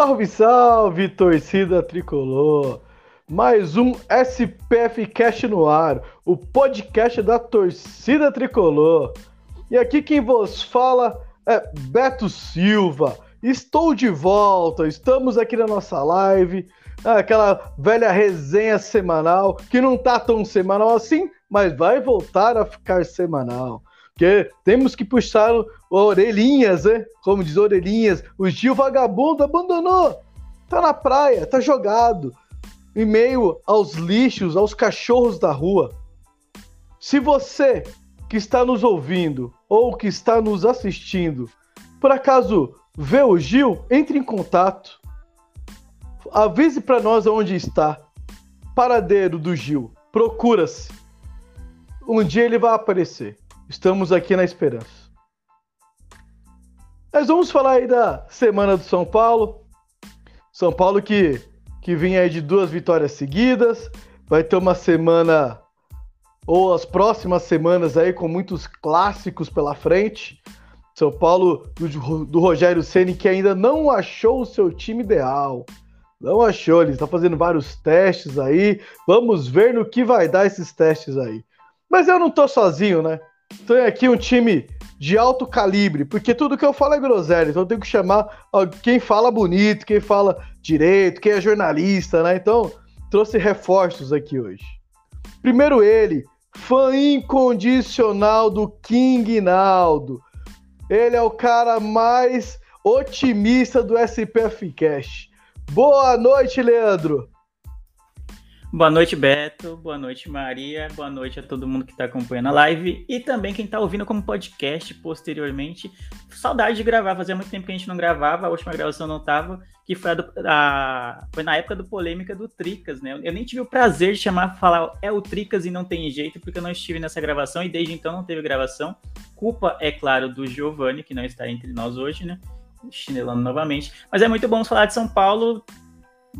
Salve, salve, torcida tricolor! Mais um SPF Cast no ar, o podcast da torcida tricolor. E aqui quem vos fala é Beto Silva. Estou de volta, estamos aqui na nossa live, aquela velha resenha semanal, que não tá tão semanal assim, mas vai voltar a ficar semanal. Porque temos que puxar orelhinhas, né? Como diz orelhinhas. O Gil vagabundo abandonou. Tá na praia, tá jogado. Em meio aos lixos, aos cachorros da rua. Se você que está nos ouvindo ou que está nos assistindo, por acaso vê o Gil, entre em contato. Avise para nós onde está. Paradeiro do Gil. Procura-se. Um dia ele vai aparecer. Estamos aqui na esperança. Nós vamos falar aí da semana do São Paulo. São Paulo que, que vinha aí de duas vitórias seguidas. Vai ter uma semana, ou as próximas semanas aí, com muitos clássicos pela frente. São Paulo do, do Rogério Ceni que ainda não achou o seu time ideal. Não achou, ele está fazendo vários testes aí. Vamos ver no que vai dar esses testes aí. Mas eu não tô sozinho, né? Tem aqui um time de alto calibre, porque tudo que eu falo é groselha, então eu tenho que chamar quem fala bonito, quem fala direito, quem é jornalista, né? Então, trouxe reforços aqui hoje. Primeiro ele, fã incondicional do King Naldo. Ele é o cara mais otimista do SPF Cash. Boa noite, Leandro. Boa noite, Beto. Boa noite, Maria. Boa noite a todo mundo que está acompanhando a live e também quem está ouvindo como podcast posteriormente. Saudade de gravar, fazia muito tempo que a gente não gravava, a última gravação não tava, que foi, a do, a, foi na época do polêmica do Tricas, né? Eu nem tive o prazer de chamar, falar é o Tricas e não tem jeito, porque eu não estive nessa gravação e desde então não teve gravação. Culpa, é claro, do Giovanni, que não está entre nós hoje, né? Chinelando novamente. Mas é muito bom falar de São Paulo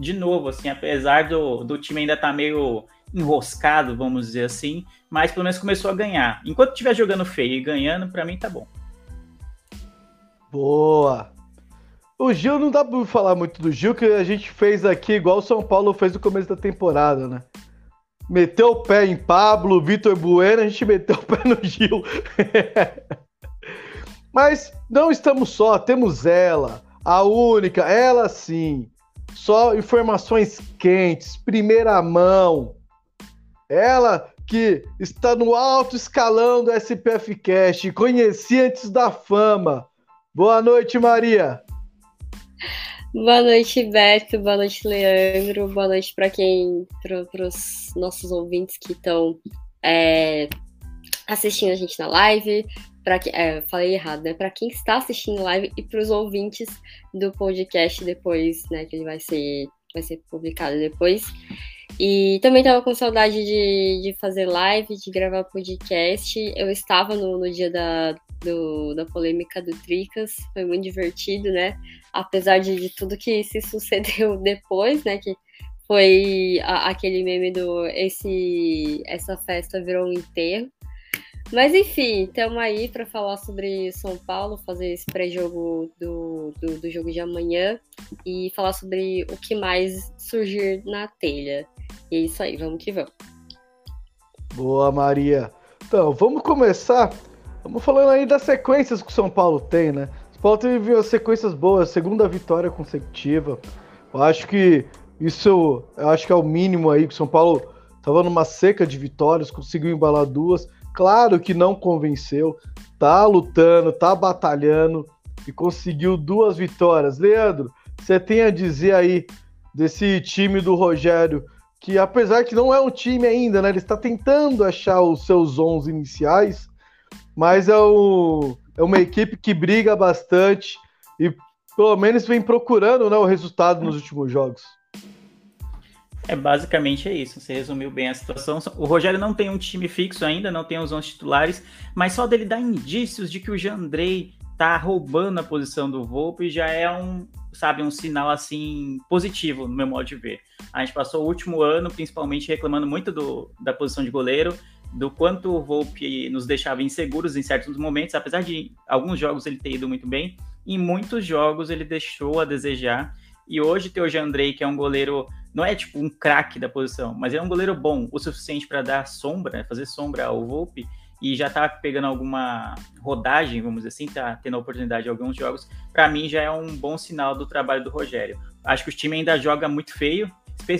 de novo, assim, apesar do, do time ainda estar tá meio enroscado, vamos dizer assim, mas pelo menos começou a ganhar. Enquanto estiver jogando feio e ganhando, para mim tá bom. Boa! O Gil não dá pra falar muito do Gil, que a gente fez aqui igual o São Paulo fez no começo da temporada, né? Meteu o pé em Pablo, Vitor Bueno, a gente meteu o pé no Gil. Mas não estamos só, temos ela, a única, ela sim, só informações quentes, primeira mão. Ela que está no alto escalão do SPF Cash, conheci antes da fama. Boa noite, Maria. Boa noite, Beto. Boa noite, Leandro. Boa noite para quem, para os nossos ouvintes que estão é, assistindo a gente na live, para que é, falei errado, né? Para quem está assistindo live e para os ouvintes do podcast depois, né? Que ele vai ser vai ser publicado depois. E também estava com saudade de, de fazer live, de gravar podcast. Eu estava no, no dia da, do, da polêmica do Tricas, foi muito divertido, né? Apesar de, de tudo que se sucedeu depois, né? Que foi a, aquele meme do esse essa festa virou um enterro. Mas enfim, estamos aí para falar sobre São Paulo, fazer esse pré-jogo do, do, do, jogo de amanhã e falar sobre o que mais surgir na telha. E é isso aí, vamos que vamos. Boa, Maria. Então, vamos começar. Vamos falando aí das sequências que o São Paulo tem, né? O São Paulo teve sequências boas, segunda vitória consecutiva. Eu acho que isso, eu acho que é o mínimo aí que o São Paulo estava numa seca de vitórias, conseguiu embalar duas Claro que não convenceu, tá lutando, tá batalhando e conseguiu duas vitórias. Leandro, você tem a dizer aí desse time do Rogério que apesar que não é um time ainda, né? Ele está tentando achar os seus 11 iniciais, mas é, o, é uma equipe que briga bastante e pelo menos vem procurando né, o resultado nos últimos jogos. É basicamente é isso. Você resumiu bem a situação. O Rogério não tem um time fixo ainda, não tem os 11 titulares, mas só dele dar indícios de que o Jandrei tá roubando a posição do Volpe já é um, sabe, um sinal assim positivo no meu modo de ver. A gente passou o último ano principalmente reclamando muito do, da posição de goleiro, do quanto o Volpe nos deixava inseguros em certos momentos, apesar de alguns jogos ele ter ido muito bem, em muitos jogos ele deixou a desejar. E hoje ter o Jandrei, que é um goleiro, não é tipo um craque da posição, mas é um goleiro bom, o suficiente para dar sombra, fazer sombra ao Volpe, e já tá pegando alguma rodagem, vamos dizer assim, tá tendo a oportunidade de alguns jogos, para mim já é um bom sinal do trabalho do Rogério. Acho que o time ainda joga muito feio.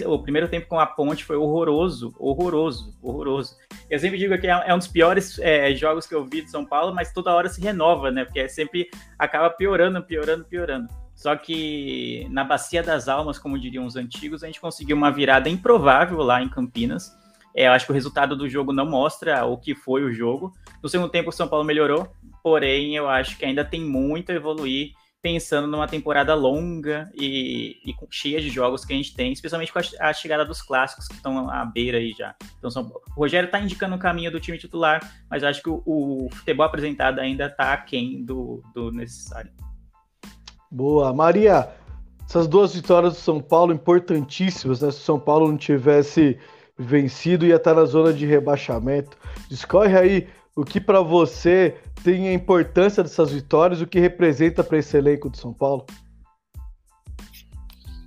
O primeiro tempo com a Ponte foi horroroso, horroroso, horroroso. Eu sempre digo que é um dos piores é, jogos que eu vi de São Paulo, mas toda hora se renova, né? Porque é sempre acaba piorando, piorando, piorando. Só que na Bacia das Almas, como diriam os antigos, a gente conseguiu uma virada improvável lá em Campinas é, eu acho que o resultado do jogo não mostra o que foi o jogo. No segundo tempo, o São Paulo melhorou, porém, eu acho que ainda tem muito a evoluir, pensando numa temporada longa e, e cheia de jogos que a gente tem, especialmente com a, a chegada dos clássicos que estão à beira aí já. Então, São, o Rogério está indicando o caminho do time titular, mas acho que o, o futebol apresentado ainda está aquém do, do necessário. Boa. Maria, essas duas vitórias do São Paulo importantíssimas, né? Se o São Paulo não tivesse vencido ia estar na zona de rebaixamento. Discorre aí o que para você tem a importância dessas vitórias, o que representa para esse elenco de São Paulo?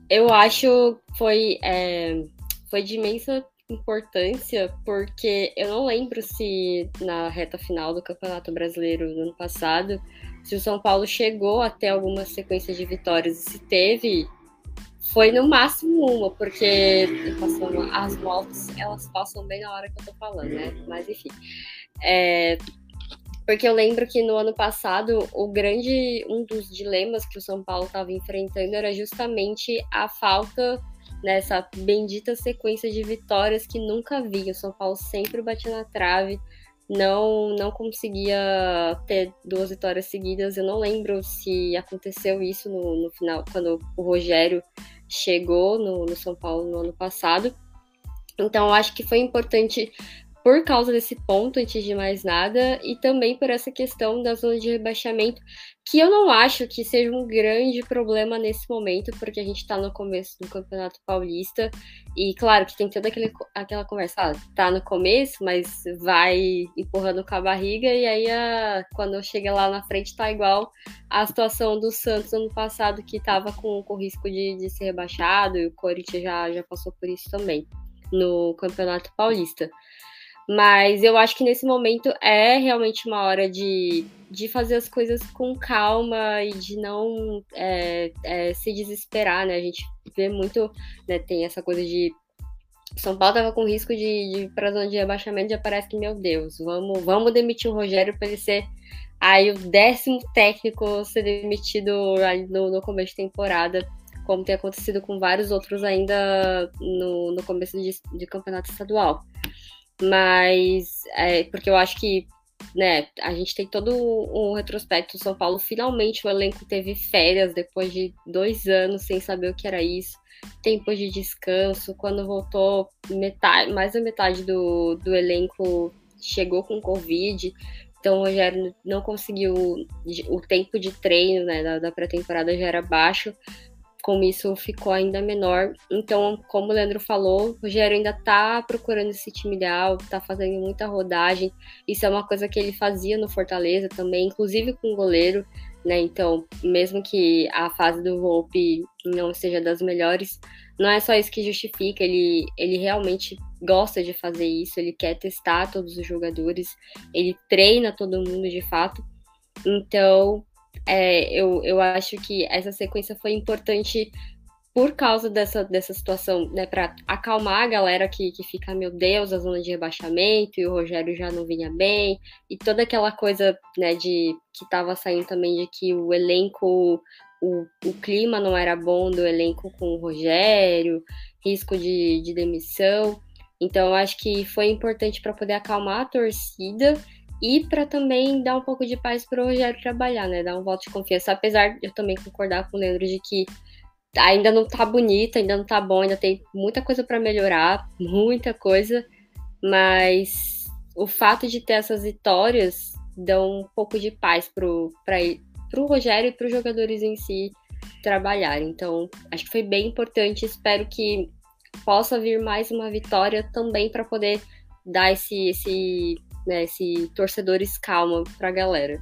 Eu acho foi é, foi de imensa importância porque eu não lembro se na reta final do Campeonato Brasileiro do ano passado se o São Paulo chegou até alguma sequência de vitórias e se teve foi no máximo uma, porque as motos elas passam bem na hora que eu tô falando, né? Mas enfim. É, porque eu lembro que no ano passado o grande um dos dilemas que o São Paulo estava enfrentando era justamente a falta nessa bendita sequência de vitórias que nunca vi. O São Paulo sempre batia na trave, não não conseguia ter duas vitórias seguidas. Eu não lembro se aconteceu isso no, no final, quando o Rogério chegou no, no São Paulo no ano passado. Então, eu acho que foi importante por causa desse ponto, antes de mais nada, e também por essa questão da zona de rebaixamento, que eu não acho que seja um grande problema nesse momento, porque a gente está no começo do Campeonato Paulista, e claro que tem toda aquele, aquela conversa, ah, tá no começo, mas vai empurrando com a barriga, e aí a, quando chega lá na frente tá igual a situação do Santos ano passado, que estava com, com risco de, de ser rebaixado, e o Corinthians já, já passou por isso também no Campeonato Paulista. Mas eu acho que nesse momento é realmente uma hora de, de fazer as coisas com calma e de não é, é, se desesperar, né? A gente vê muito, né? Tem essa coisa de. São Paulo tava com risco de, de ir pra zona de rebaixamento, já parece que, meu Deus, vamos, vamos demitir o Rogério para ele ser aí o décimo técnico ser demitido no, no começo de temporada, como tem acontecido com vários outros ainda no, no começo de, de campeonato estadual. Mas é, porque eu acho que né, a gente tem todo um retrospecto. São Paulo finalmente o elenco teve férias depois de dois anos sem saber o que era isso. Tempo de descanso. Quando voltou, metade, mais da metade do, do elenco chegou com Covid. Então o Rogério não conseguiu. O tempo de treino né, da, da pré-temporada já era baixo como isso ficou ainda menor. Então, como o Leandro falou, o Rogério ainda tá procurando esse time ideal, tá fazendo muita rodagem. Isso é uma coisa que ele fazia no Fortaleza também, inclusive com o goleiro, né? Então, mesmo que a fase do Volpe não seja das melhores, não é só isso que justifica, ele, ele realmente gosta de fazer isso, ele quer testar todos os jogadores, ele treina todo mundo de fato. Então, é, eu, eu acho que essa sequência foi importante por causa dessa, dessa situação, né, para acalmar a galera que, que fica, meu Deus, a zona de rebaixamento, e o Rogério já não vinha bem, e toda aquela coisa, né, de que tava saindo também de que o elenco, o, o clima não era bom do elenco com o Rogério, risco de, de demissão. Então, acho que foi importante para poder acalmar a torcida e para também dar um pouco de paz para o Rogério trabalhar, né? Dar um voto de confiança. Apesar de eu também concordar com o Leandro de que ainda não tá bonito, ainda não tá bom, ainda tem muita coisa para melhorar, muita coisa, mas o fato de ter essas vitórias dão um pouco de paz pro, pra, pro Rogério e para os jogadores em si trabalharem. Então, acho que foi bem importante. Espero que possa vir mais uma vitória também para poder dar esse, esse, né, esse torcedores calma para a galera.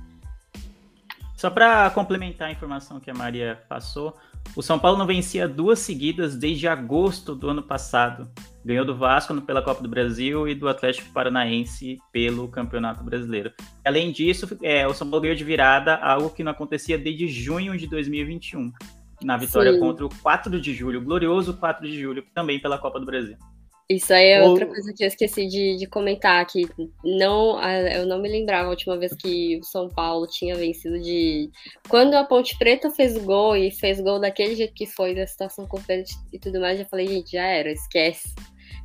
Só para complementar a informação que a Maria passou, o São Paulo não vencia duas seguidas desde agosto do ano passado. Ganhou do Vasco pela Copa do Brasil e do Atlético Paranaense pelo Campeonato Brasileiro. Além disso, é, o São Paulo ganhou de virada algo que não acontecia desde junho de 2021, na vitória Sim. contra o 4 de julho, o glorioso 4 de julho, também pela Copa do Brasil. Isso aí é outra coisa que eu esqueci de, de comentar, que não, eu não me lembrava a última vez que o São Paulo tinha vencido de. Quando a Ponte Preta fez gol e fez gol daquele jeito que foi, da situação com e tudo mais, já falei, gente, já era, esquece.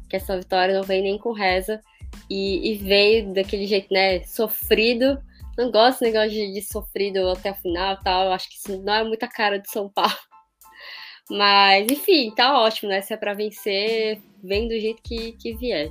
Que essa vitória não vem nem com reza. E, e veio daquele jeito, né, sofrido. Não gosto desse negócio de, de sofrido até o final tal. Acho que isso não é muita cara de São Paulo. Mas, enfim, tá ótimo, né? Se é pra vencer, vem do jeito que, que vier.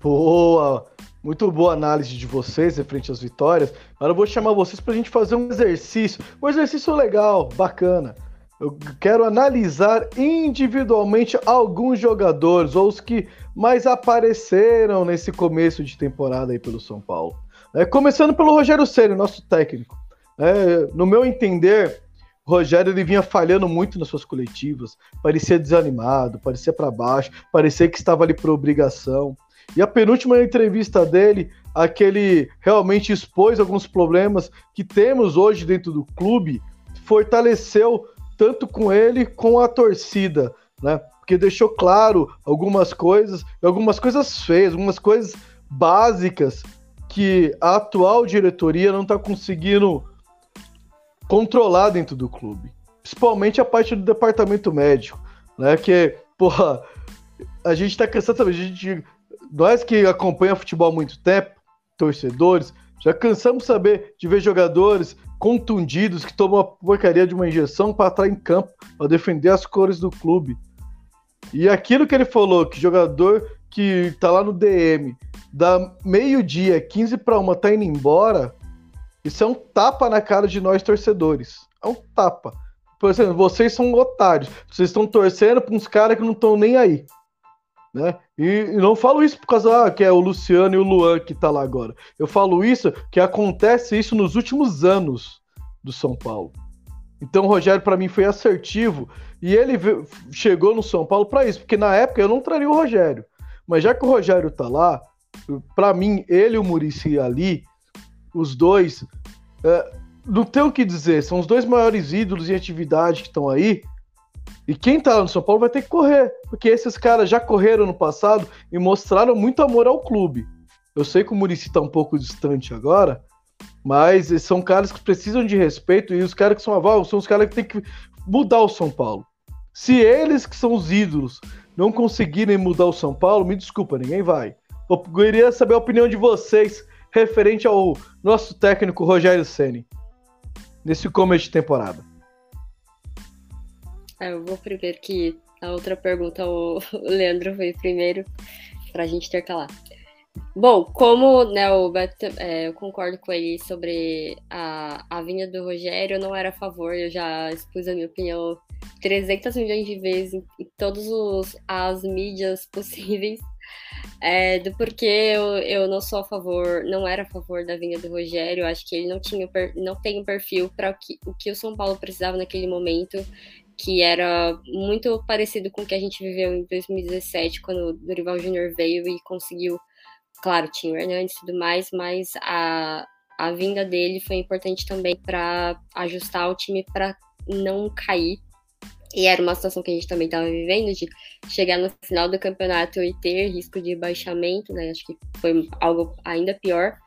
Boa! Muito boa análise de vocês referente às vitórias. Agora eu vou chamar vocês para a gente fazer um exercício. Um exercício legal, bacana. Eu quero analisar individualmente alguns jogadores, ou os que mais apareceram nesse começo de temporada aí pelo São Paulo. É, começando pelo Rogério Ceni, nosso técnico. É, no meu entender, Rogério ele vinha falhando muito nas suas coletivas, parecia desanimado, parecia para baixo, parecia que estava ali por obrigação. E a penúltima entrevista dele, aquele realmente expôs alguns problemas que temos hoje dentro do clube, fortaleceu tanto com ele com a torcida, né? Porque deixou claro algumas coisas, algumas coisas feias, algumas coisas básicas que a atual diretoria não está conseguindo controlar dentro do clube. Principalmente a parte do departamento médico, né? Que, porra, a gente tá cansado. A gente, nós que acompanha futebol há muito tempo, torcedores, já cansamos de saber de ver jogadores contundidos que tomam a porcaria de uma injeção para estar em campo, para defender as cores do clube. E aquilo que ele falou, que jogador que tá lá no DM, da meio-dia, 15 para uma, tá indo embora, isso é um tapa na cara de nós torcedores. É um tapa. Por exemplo, vocês são otários. Vocês estão torcendo para uns caras que não estão nem aí. Né? E, e, não falo isso por causa ah, que é o Luciano e o Luan que tá lá agora. Eu falo isso que acontece isso nos últimos anos do São Paulo. Então o Rogério para mim foi assertivo e ele chegou no São Paulo para isso, porque na época eu não traria o Rogério. Mas já que o Rogério tá lá, para mim ele e o Murici ali os dois. É, não tem o que dizer, são os dois maiores ídolos em atividade que estão aí. E quem tá lá no São Paulo vai ter que correr, porque esses caras já correram no passado e mostraram muito amor ao clube. Eu sei que o Murici tá um pouco distante agora, mas são caras que precisam de respeito e os caras que são aval são os caras que tem que mudar o São Paulo. Se eles que são os ídolos não conseguirem mudar o São Paulo, me desculpa, ninguém vai. Eu queria saber a opinião de vocês referente ao nosso técnico Rogério Ceni nesse começo de temporada? É, eu vou primeiro que a outra pergunta o Leandro veio primeiro para a gente intercalar. Bom, como né, o Beto, é, eu concordo com ele sobre a, a vinda do Rogério, eu não era a favor, eu já expus a minha opinião 300 milhões de vezes em, em todas as mídias possíveis é, do porquê eu, eu não sou a favor, não era a favor da vinda do Rogério. Acho que ele não tinha não tem um perfil para o que, o que o São Paulo precisava naquele momento, que era muito parecido com o que a gente viveu em 2017, quando o Dorival Júnior veio e conseguiu. Claro, tinha o Hernandes e tudo mais, mas a, a vinda dele foi importante também para ajustar o time para não cair e era uma situação que a gente também estava vivendo, de chegar no final do campeonato e ter risco de baixamento, né? Acho que foi algo ainda pior.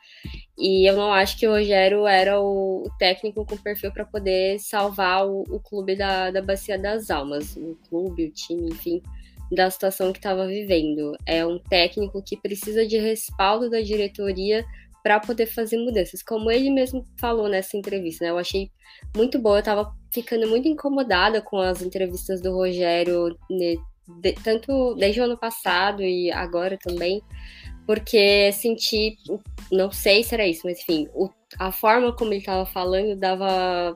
E eu não acho que o Rogério era o, técnico com perfil para poder salvar o, o, clube da, da Bacia das Almas, o clube, o time, enfim, da situação que estava vivendo. É um técnico que precisa de respaldo da diretoria para poder fazer mudanças, como ele mesmo falou nessa entrevista, né? Eu achei muito boa, eu estava ficando muito incomodada com as entrevistas do Rogério, né, de, tanto desde o ano passado e agora também, porque senti, não sei se era isso, mas enfim, o, a forma como ele estava falando dava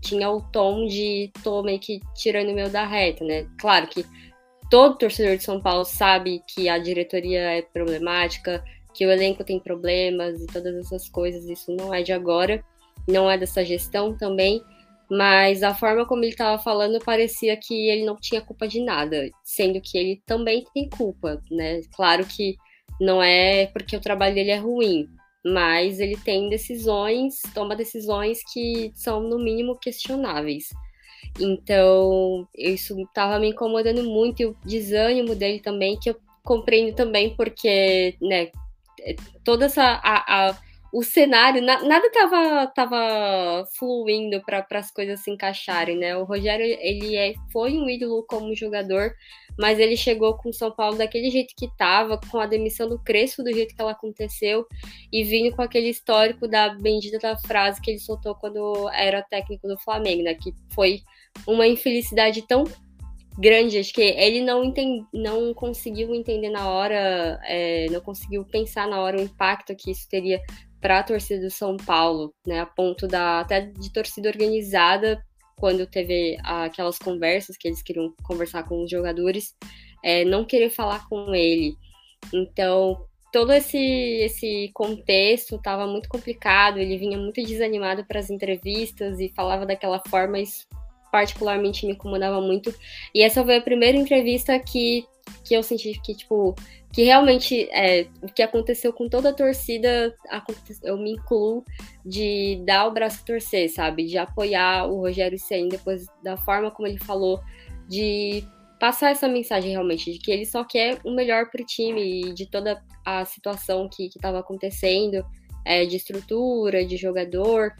tinha o tom de tô meio que tirando o meu da reta, né? Claro que todo torcedor de São Paulo sabe que a diretoria é problemática, que o elenco tem problemas e todas essas coisas, isso não é de agora, não é dessa gestão também, mas a forma como ele estava falando parecia que ele não tinha culpa de nada, sendo que ele também tem culpa, né? Claro que não é porque o trabalho dele é ruim, mas ele tem decisões, toma decisões que são no mínimo questionáveis. Então, isso estava me incomodando muito e o desânimo dele também, que eu compreendo também porque, né, toda essa a, a o cenário, na, nada tava, tava fluindo para as coisas se encaixarem, né? O Rogério, ele é, foi um ídolo como jogador, mas ele chegou com o São Paulo daquele jeito que tava, com a demissão do Crespo do jeito que ela aconteceu, e vindo com aquele histórico da bendita da frase que ele soltou quando era técnico do Flamengo, né? Que foi uma infelicidade tão grande. Acho que ele não, entend, não conseguiu entender na hora, é, não conseguiu pensar na hora o impacto que isso teria para a torcida do São Paulo, né? A ponto da até de torcida organizada, quando teve aquelas conversas que eles queriam conversar com os jogadores, é, não querer falar com ele. Então, todo esse, esse contexto estava muito complicado, ele vinha muito desanimado para as entrevistas e falava daquela forma, isso particularmente me incomodava muito. E essa foi a primeira entrevista que, que eu senti que, tipo, que realmente é, o que aconteceu com toda a torcida, eu me incluo de dar o braço a torcer, sabe? De apoiar o Rogério Senna depois da forma como ele falou, de passar essa mensagem realmente, de que ele só quer o melhor para o time e de toda a situação que estava acontecendo, é, de estrutura, de jogador.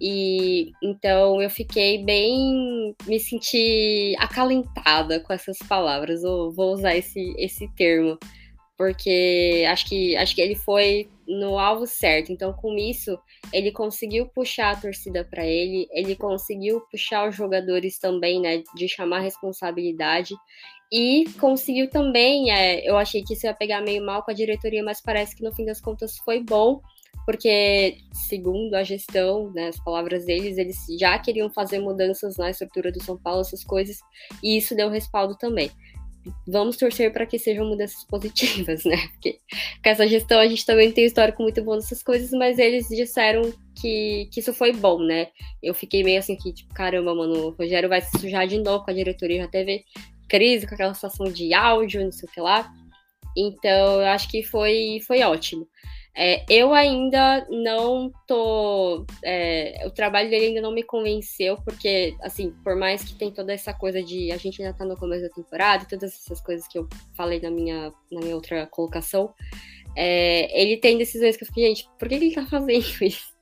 E então eu fiquei bem. me senti acalentada com essas palavras, eu vou usar esse, esse termo porque acho que, acho que ele foi no alvo certo. Então, com isso, ele conseguiu puxar a torcida para ele, ele conseguiu puxar os jogadores também, né, de chamar responsabilidade. E conseguiu também, é, eu achei que isso ia pegar meio mal com a diretoria, mas parece que no fim das contas foi bom, porque, segundo a gestão, né, as palavras deles, eles já queriam fazer mudanças na estrutura do São Paulo, essas coisas, e isso deu respaldo também vamos torcer para que sejam mudanças positivas, né? Porque com essa gestão a gente também tem um histórico muito bom dessas coisas, mas eles disseram que, que isso foi bom, né? Eu fiquei meio assim que, tipo, caramba, mano, o Rogério vai se sujar de novo com a diretoria, já teve crise com aquela situação de áudio, não sei o que lá. Então, eu acho que foi, foi ótimo. É, eu ainda não tô. É, o trabalho dele ainda não me convenceu, porque, assim, por mais que tem toda essa coisa de a gente ainda tá no começo da temporada todas essas coisas que eu falei na minha, na minha outra colocação, é, ele tem decisões que eu fiquei, gente, por que ele tá fazendo isso?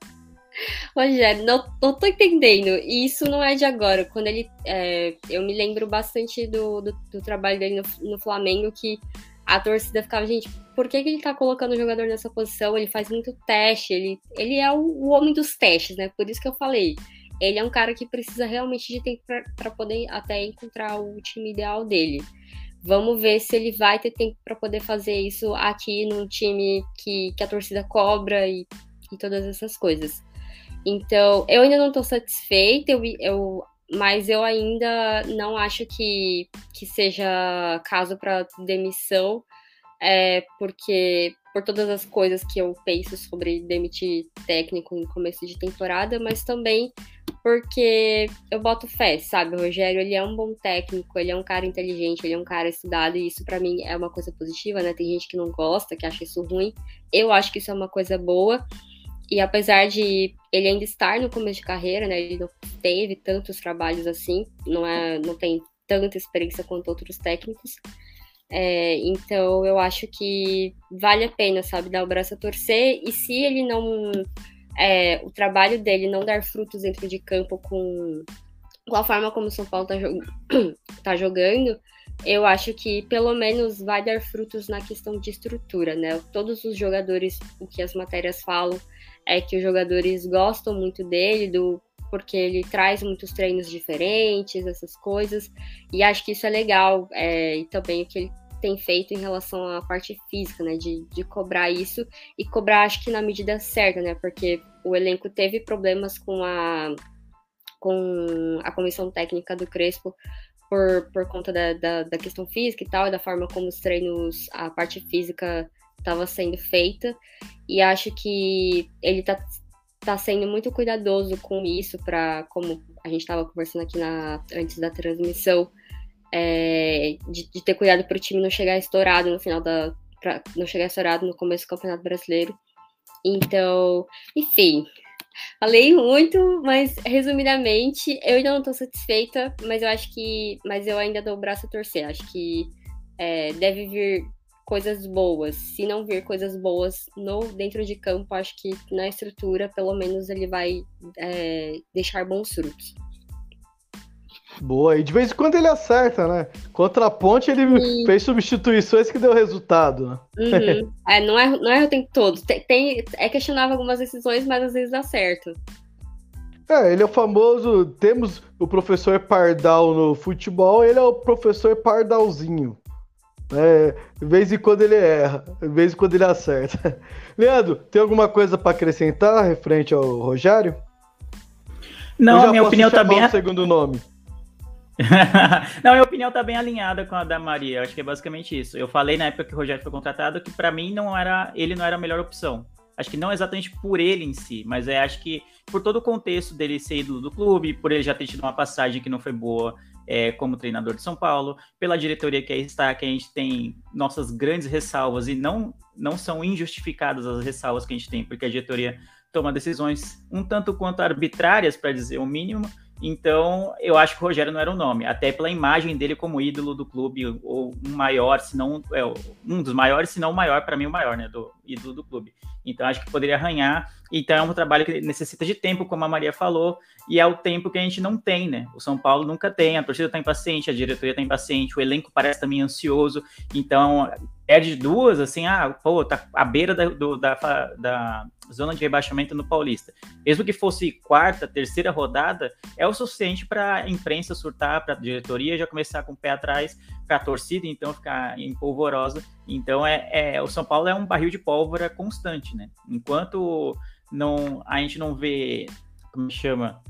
Rogério, não, não tô entendendo. E isso não é de agora. Quando ele. É, eu me lembro bastante do, do, do trabalho dele no, no Flamengo, que a torcida ficava, gente, por que, que ele tá colocando o jogador nessa posição? Ele faz muito teste, ele, ele é o, o homem dos testes, né? Por isso que eu falei. Ele é um cara que precisa realmente de tempo para poder até encontrar o time ideal dele. Vamos ver se ele vai ter tempo para poder fazer isso aqui num time que, que a torcida cobra e, e todas essas coisas. Então, eu ainda não estou satisfeita, eu, eu mas eu ainda não acho que, que seja caso para demissão, é, porque por todas as coisas que eu penso sobre demitir técnico no começo de temporada, mas também porque eu boto fé, sabe? O Rogério, ele é um bom técnico, ele é um cara inteligente, ele é um cara estudado, e isso para mim é uma coisa positiva, né? Tem gente que não gosta, que acha isso ruim. Eu acho que isso é uma coisa boa. E apesar de ele ainda estar no começo de carreira, né, ele não teve tantos trabalhos assim, não, é, não tem tanta experiência quanto outros técnicos, É, então eu acho que vale a pena, sabe, dar o braço a torcer. E se ele não. É, o trabalho dele não dar frutos dentro de campo com, com a forma como o São Paulo tá, jog tá jogando, eu acho que pelo menos vai dar frutos na questão de estrutura, né? Todos os jogadores, o que as matérias falam é que os jogadores gostam muito dele, do porque ele traz muitos treinos diferentes, essas coisas, e acho que isso é legal, é, e também o que ele tem feito em relação à parte física, né, de, de cobrar isso, e cobrar acho que na medida certa, né, porque o elenco teve problemas com a, com a comissão técnica do Crespo, por, por conta da, da, da questão física e tal, e da forma como os treinos, a parte física estava sendo feita, e acho que ele está tá sendo muito cuidadoso com isso, para como a gente estava conversando aqui na, antes da transmissão, é, de, de, ter cuidado para o time não chegar estourado no final da. Pra não chegar estourado no começo do Campeonato Brasileiro. Então, enfim, falei muito, mas resumidamente, eu ainda não estou satisfeita, mas eu acho que. Mas eu ainda dou o braço a torcer. Acho que é, deve vir coisas boas. Se não vir coisas boas no dentro de campo, acho que na estrutura, pelo menos, ele vai é, deixar bons frutos. Boa, e de vez em quando ele acerta, né? Contra a ponte ele fez substituições que deu resultado, né? Uhum. é, não, é, não é o tempo todo. Tem, tem, é questionável algumas decisões, mas às vezes dá certo. É, ele é o famoso. Temos o professor Pardal no futebol, ele é o professor Pardalzinho. É, de vez em quando ele erra, de vez em quando ele acerta. Leandro, tem alguma coisa para acrescentar referente ao Rogério? Não, a minha opinião tá bem. O segundo nome. não, minha opinião tá bem alinhada com a da Maria. Acho que é basicamente isso. Eu falei na época que o Rogério foi contratado que para mim não era, ele não era a melhor opção. Acho que não exatamente por ele em si, mas é acho que por todo o contexto dele ser ídolo do clube, por ele já ter tido uma passagem que não foi boa é, como treinador de São Paulo, pela diretoria que aí está, que a gente tem nossas grandes ressalvas e não, não são injustificadas as ressalvas que a gente tem, porque a diretoria toma decisões um tanto quanto arbitrárias, para dizer o mínimo, então, eu acho que o Rogério não era o nome, até pela imagem dele como ídolo do clube, ou um maior, se não é, um dos maiores, se não o maior, para mim o maior, né, do ídolo do clube. Então, acho que poderia arranhar. Então, é um trabalho que necessita de tempo, como a Maria falou, e é o tempo que a gente não tem, né? O São Paulo nunca tem, a torcida está impaciente, a diretoria está impaciente, o elenco parece também ansioso. Então, perde duas, assim, ah, pô, tá à beira da, do, da, da zona de rebaixamento no Paulista. Mesmo que fosse quarta, terceira rodada, é o suficiente para a imprensa surtar, para a diretoria já começar com o pé atrás, para a torcida então ficar empolvorosa. Então é, é, o São Paulo é um barril de pólvora constante, né? Enquanto não a gente não vê, como chama,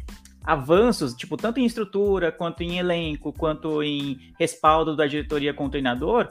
avanços, tipo, tanto em estrutura, quanto em elenco, quanto em respaldo da diretoria com o treinador,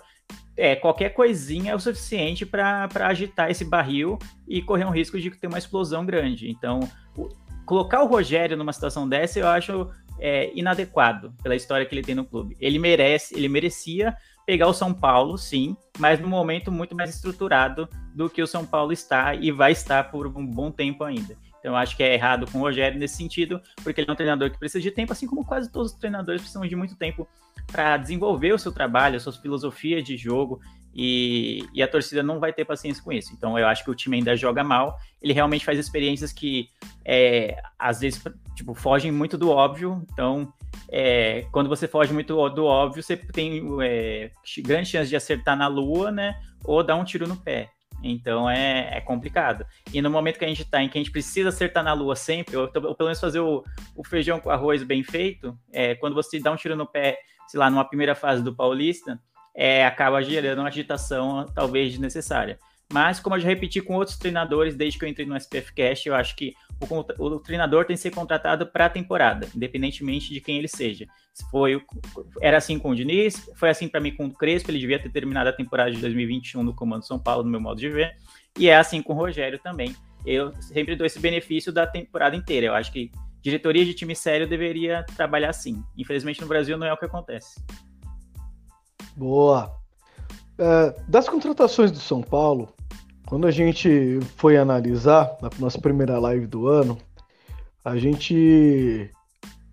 é, qualquer coisinha é o suficiente para agitar esse barril e correr um risco de ter uma explosão grande. Então, o, colocar o Rogério numa situação dessa, eu acho é, inadequado pela história que ele tem no clube. Ele merece, ele merecia pegar o São Paulo, sim, mas num momento muito mais estruturado do que o São Paulo está e vai estar por um bom tempo ainda. Então, acho que é errado com o Rogério nesse sentido, porque ele é um treinador que precisa de tempo, assim como quase todos os treinadores precisam de muito tempo para desenvolver o seu trabalho, a sua filosofia de jogo, e, e, a torcida não vai ter paciência com isso. Então eu acho que o time ainda joga mal. Ele realmente faz experiências que é, às vezes tipo, fogem muito do óbvio. Então, é, quando você foge muito do óbvio, você tem é, grande chance de acertar na lua, né? Ou dar um tiro no pé. Então é, é complicado. E no momento que a gente está em que a gente precisa acertar na lua sempre, ou, ou pelo menos fazer o, o, feijão com arroz bem feito, é, quando você dá um tiro no pé sei lá, numa primeira fase do Paulista, é, acaba gerando uma agitação talvez desnecessária. Mas, como eu já repeti com outros treinadores desde que eu entrei no SPF Cash, eu acho que o, o treinador tem que ser contratado para a temporada, independentemente de quem ele seja. Foi, era assim com o Diniz, foi assim para mim com o Crespo, ele devia ter terminado a temporada de 2021 no Comando São Paulo, no meu modo de ver, e é assim com o Rogério também. Eu sempre dou esse benefício da temporada inteira. Eu acho que diretoria de time sério deveria trabalhar assim. Infelizmente no Brasil não é o que acontece. Boa. É, das contratações do São Paulo, quando a gente foi analisar na nossa primeira live do ano, a gente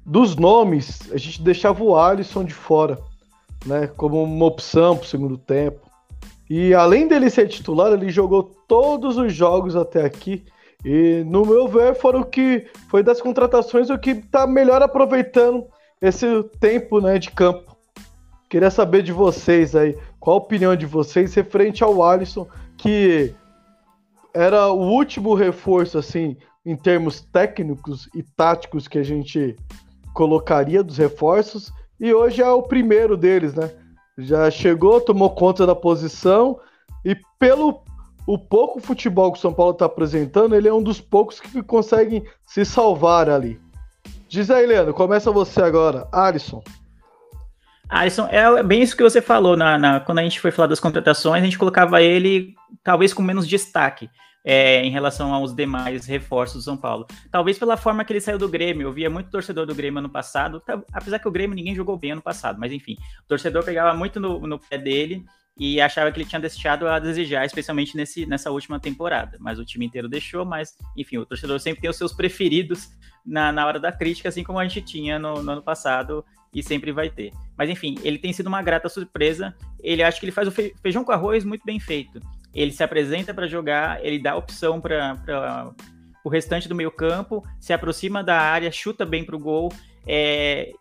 dos nomes a gente deixava o Alisson de fora né, como uma opção para o segundo tempo. E além dele ser titular, ele jogou todos os jogos até aqui. E no meu ver, foram o que foi das contratações o que está melhor aproveitando esse tempo né, de campo. Queria saber de vocês aí, qual a opinião de vocês referente ao Alisson, que era o último reforço, assim, em termos técnicos e táticos que a gente colocaria dos reforços, e hoje é o primeiro deles, né? Já chegou, tomou conta da posição, e pelo o pouco futebol que o São Paulo está apresentando, ele é um dos poucos que conseguem se salvar ali. Diz aí, Leandro, começa você agora. Alisson. Alisson, é bem isso que você falou. Na, na, quando a gente foi falar das contratações, a gente colocava ele talvez com menos destaque é, em relação aos demais reforços do São Paulo. Talvez pela forma que ele saiu do Grêmio. Eu via muito torcedor do Grêmio ano passado, tá, apesar que o Grêmio ninguém jogou bem ano passado, mas enfim, o torcedor pegava muito no, no pé dele e achava que ele tinha deixado a desejar, especialmente nesse, nessa última temporada. Mas o time inteiro deixou, mas enfim, o torcedor sempre tem os seus preferidos na, na hora da crítica, assim como a gente tinha no, no ano passado e sempre vai ter. Mas enfim, ele tem sido uma grata surpresa. Ele acha que ele faz o feijão com arroz muito bem feito ele se apresenta para jogar, ele dá opção para o restante do meio campo, se aproxima da área, chuta bem para o gol. É,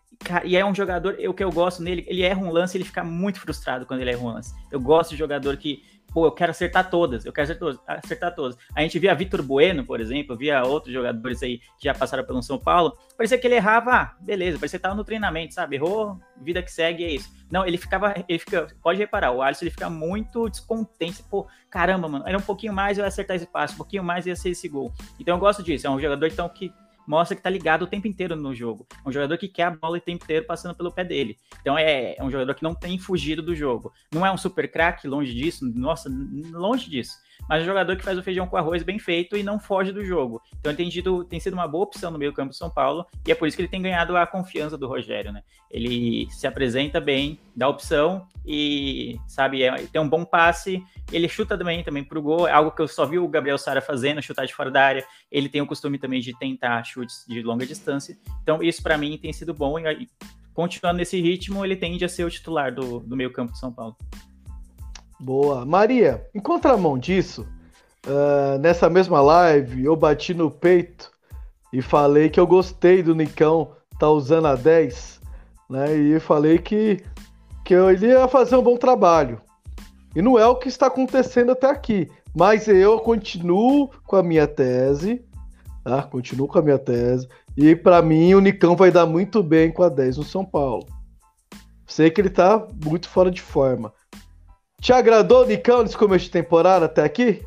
e é um jogador, o que eu gosto nele, ele erra um lance, ele fica muito frustrado quando ele erra um lance. Eu gosto de jogador que pô, eu quero acertar todas, eu quero acertar todas, acertar todas. A gente via Vitor Bueno, por exemplo, via outros jogadores aí que já passaram pelo São Paulo, parecia que ele errava, ah, beleza, parecia que tava no treinamento, sabe? Errou, vida que segue, é isso. Não, ele ficava, ele fica, pode reparar, o Alisson ele fica muito descontente, pô, caramba, mano, era um pouquinho mais eu ia acertar esse passe, um pouquinho mais ia ser esse gol. Então eu gosto disso, é um jogador então que mostra que tá ligado o tempo inteiro no jogo. É um jogador que quer a bola o tempo inteiro passando pelo pé dele. Então é, é um jogador que não tem fugido do jogo. Não é um super craque, longe disso, nossa, longe disso mas é um jogador que faz o feijão com arroz bem feito e não foge do jogo. Então tem, tido, tem sido uma boa opção no meio campo do São Paulo, e é por isso que ele tem ganhado a confiança do Rogério, né? Ele se apresenta bem, dá opção e, sabe, é, tem um bom passe, ele chuta também, também pro gol, é algo que eu só vi o Gabriel Sara fazendo, chutar de fora da área, ele tem o costume também de tentar chutes de longa distância, então isso para mim tem sido bom, e continuando nesse ritmo, ele tende a ser o titular do, do meio campo de São Paulo. Boa. Maria, em contramão disso, uh, nessa mesma live eu bati no peito e falei que eu gostei do Nicão tá usando a 10, né? E falei que, que ele ia fazer um bom trabalho. E não é o que está acontecendo até aqui. Mas eu continuo com a minha tese, tá? Continuo com a minha tese. E para mim o Nicão vai dar muito bem com a 10 no São Paulo. Sei que ele tá muito fora de forma. Te agradou Nicão nesse começo de temporada até aqui?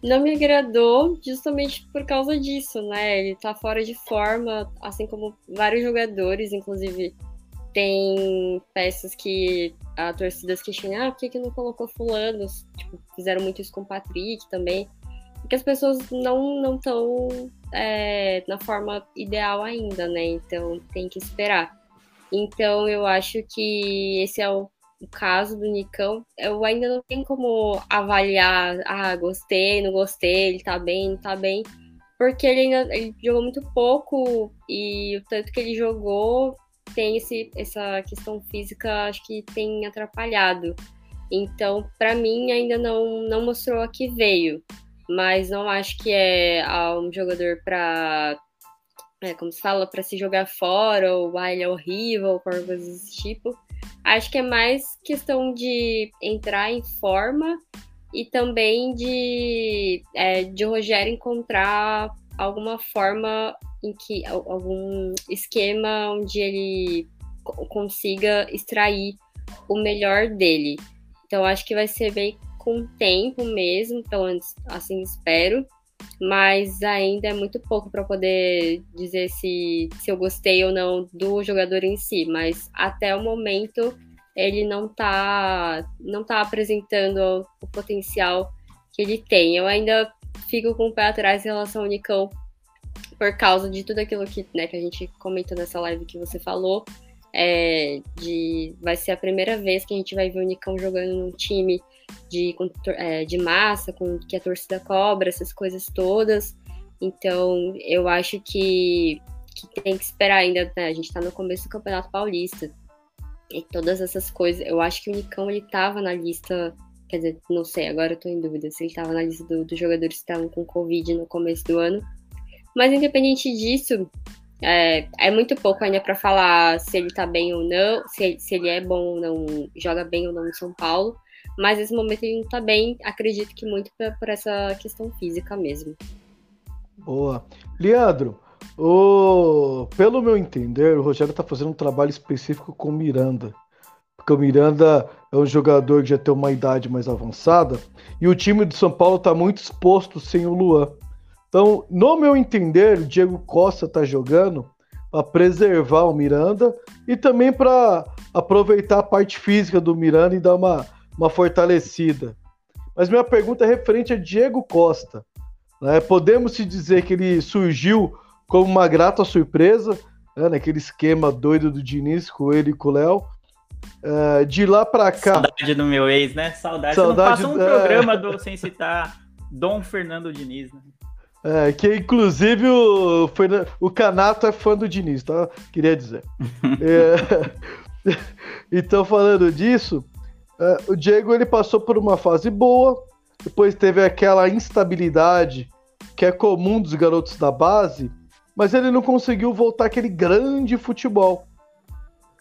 Não me agradou justamente por causa disso, né? Ele tá fora de forma, assim como vários jogadores, inclusive tem peças que a torcida se questiona, ah, por que, que não colocou fulano? Tipo, fizeram muito isso com o Patrick também. Porque as pessoas não estão é, na forma ideal ainda, né? Então tem que esperar. Então eu acho que esse é o o caso do Nicão, eu ainda não tenho como avaliar, ah, gostei, não gostei, ele tá bem, não tá bem, porque ele ainda ele jogou muito pouco e o tanto que ele jogou tem esse, essa questão física, acho que tem atrapalhado. Então, para mim, ainda não, não mostrou a que veio, mas não acho que é ah, um jogador para é, como se fala, para se jogar fora, ou ah, ele é horrível, ou coisa desse tipo. Acho que é mais questão de entrar em forma e também de, é, de Rogério encontrar alguma forma em que algum esquema onde ele consiga extrair o melhor dele. Então acho que vai ser bem com tempo mesmo, pelo menos assim espero mas ainda é muito pouco para poder dizer se, se eu gostei ou não do jogador em si, mas até o momento ele não está não tá apresentando o potencial que ele tem. Eu ainda fico com o pé atrás em relação ao Nicão por causa de tudo aquilo que, né, que a gente comentou nessa live que você falou. É, de, vai ser a primeira vez que a gente vai ver o Nicão jogando num time de, é, de massa, com que a torcida cobra, essas coisas todas. Então, eu acho que, que tem que esperar ainda, né? A gente está no começo do Campeonato Paulista. e todas essas coisas. Eu acho que o Nicão ele tava na lista, quer dizer, não sei, agora eu tô em dúvida se ele tava na lista do, dos jogadores que estavam com Covid no começo do ano. Mas independente disso, é, é muito pouco ainda para falar se ele tá bem ou não, se, se ele é bom ou não, joga bem ou não em São Paulo. Mas nesse momento ele não tá bem, acredito que muito por, essa questão física mesmo. Boa. Leandro, o... pelo meu entender, o Rogério tá fazendo um trabalho específico com o Miranda. Porque o Miranda é um jogador que já tem uma idade mais avançada. E o time do São Paulo tá muito exposto sem o Luan. Então, no meu entender, o Diego Costa tá jogando para preservar o Miranda e também para aproveitar a parte física do Miranda e dar uma, uma fortalecida. Mas minha pergunta é referente a Diego Costa. Né? Podemos se dizer que ele surgiu como uma grata surpresa, né? naquele esquema doido do Diniz com ele e com o Léo. Uh, de lá para cá. Saudade do meu ex, né? Saudade. Saudade Você não passa um é... programa do, sem citar Dom Fernando Diniz, né? É, que inclusive o, o Canato é fã do Diniz, tá? Queria dizer. é, então, falando disso, é, o Diego ele passou por uma fase boa, depois teve aquela instabilidade que é comum dos garotos da base, mas ele não conseguiu voltar aquele grande futebol.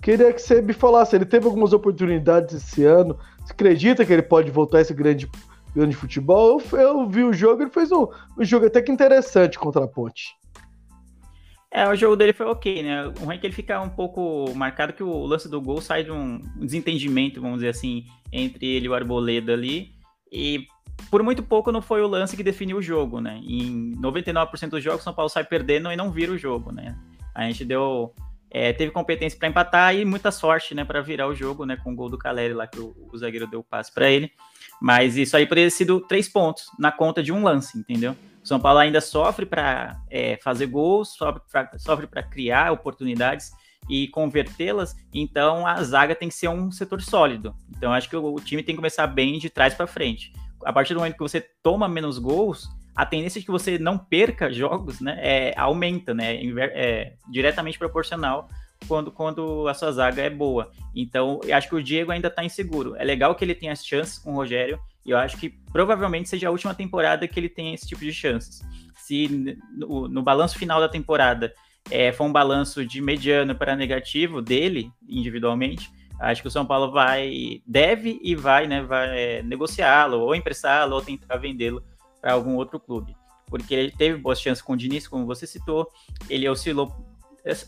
Queria que você me falasse, ele teve algumas oportunidades esse ano. Você acredita que ele pode voltar esse grande grande futebol. Eu, eu vi o jogo, ele fez um, um jogo até que interessante contra a Ponte. É, o jogo dele foi ok, né? O ruim é que ele fica um pouco marcado que o lance do gol sai de um desentendimento, vamos dizer assim, entre ele e o Arboleda ali. E por muito pouco não foi o lance que definiu o jogo, né? Em 99% dos jogos, São Paulo sai perdendo e não vira o jogo, né? A gente deu. É, teve competência para empatar e muita sorte, né, para virar o jogo, né, com o gol do Caleri lá que o, o zagueiro deu o passe para ele. Mas isso aí poderia ter sido três pontos na conta de um lance, entendeu? O São Paulo ainda sofre para é, fazer gols, sofre para criar oportunidades e convertê-las, então a zaga tem que ser um setor sólido. Então acho que o, o time tem que começar bem de trás para frente. A partir do momento que você toma menos gols, a tendência de que você não perca jogos né, é, aumenta, né, é, diretamente proporcional quando, quando a sua zaga é boa. Então, acho que o Diego ainda está inseguro. É legal que ele tenha as chances com o Rogério, e eu acho que provavelmente seja a última temporada que ele tem esse tipo de chances. Se no, no balanço final da temporada é, for um balanço de mediano para negativo dele, individualmente, acho que o São Paulo vai, deve e vai, né, vai é, negociá-lo, ou emprestá-lo, ou tentar vendê-lo para algum outro clube. Porque ele teve boas chances com o Diniz, como você citou, ele oscilou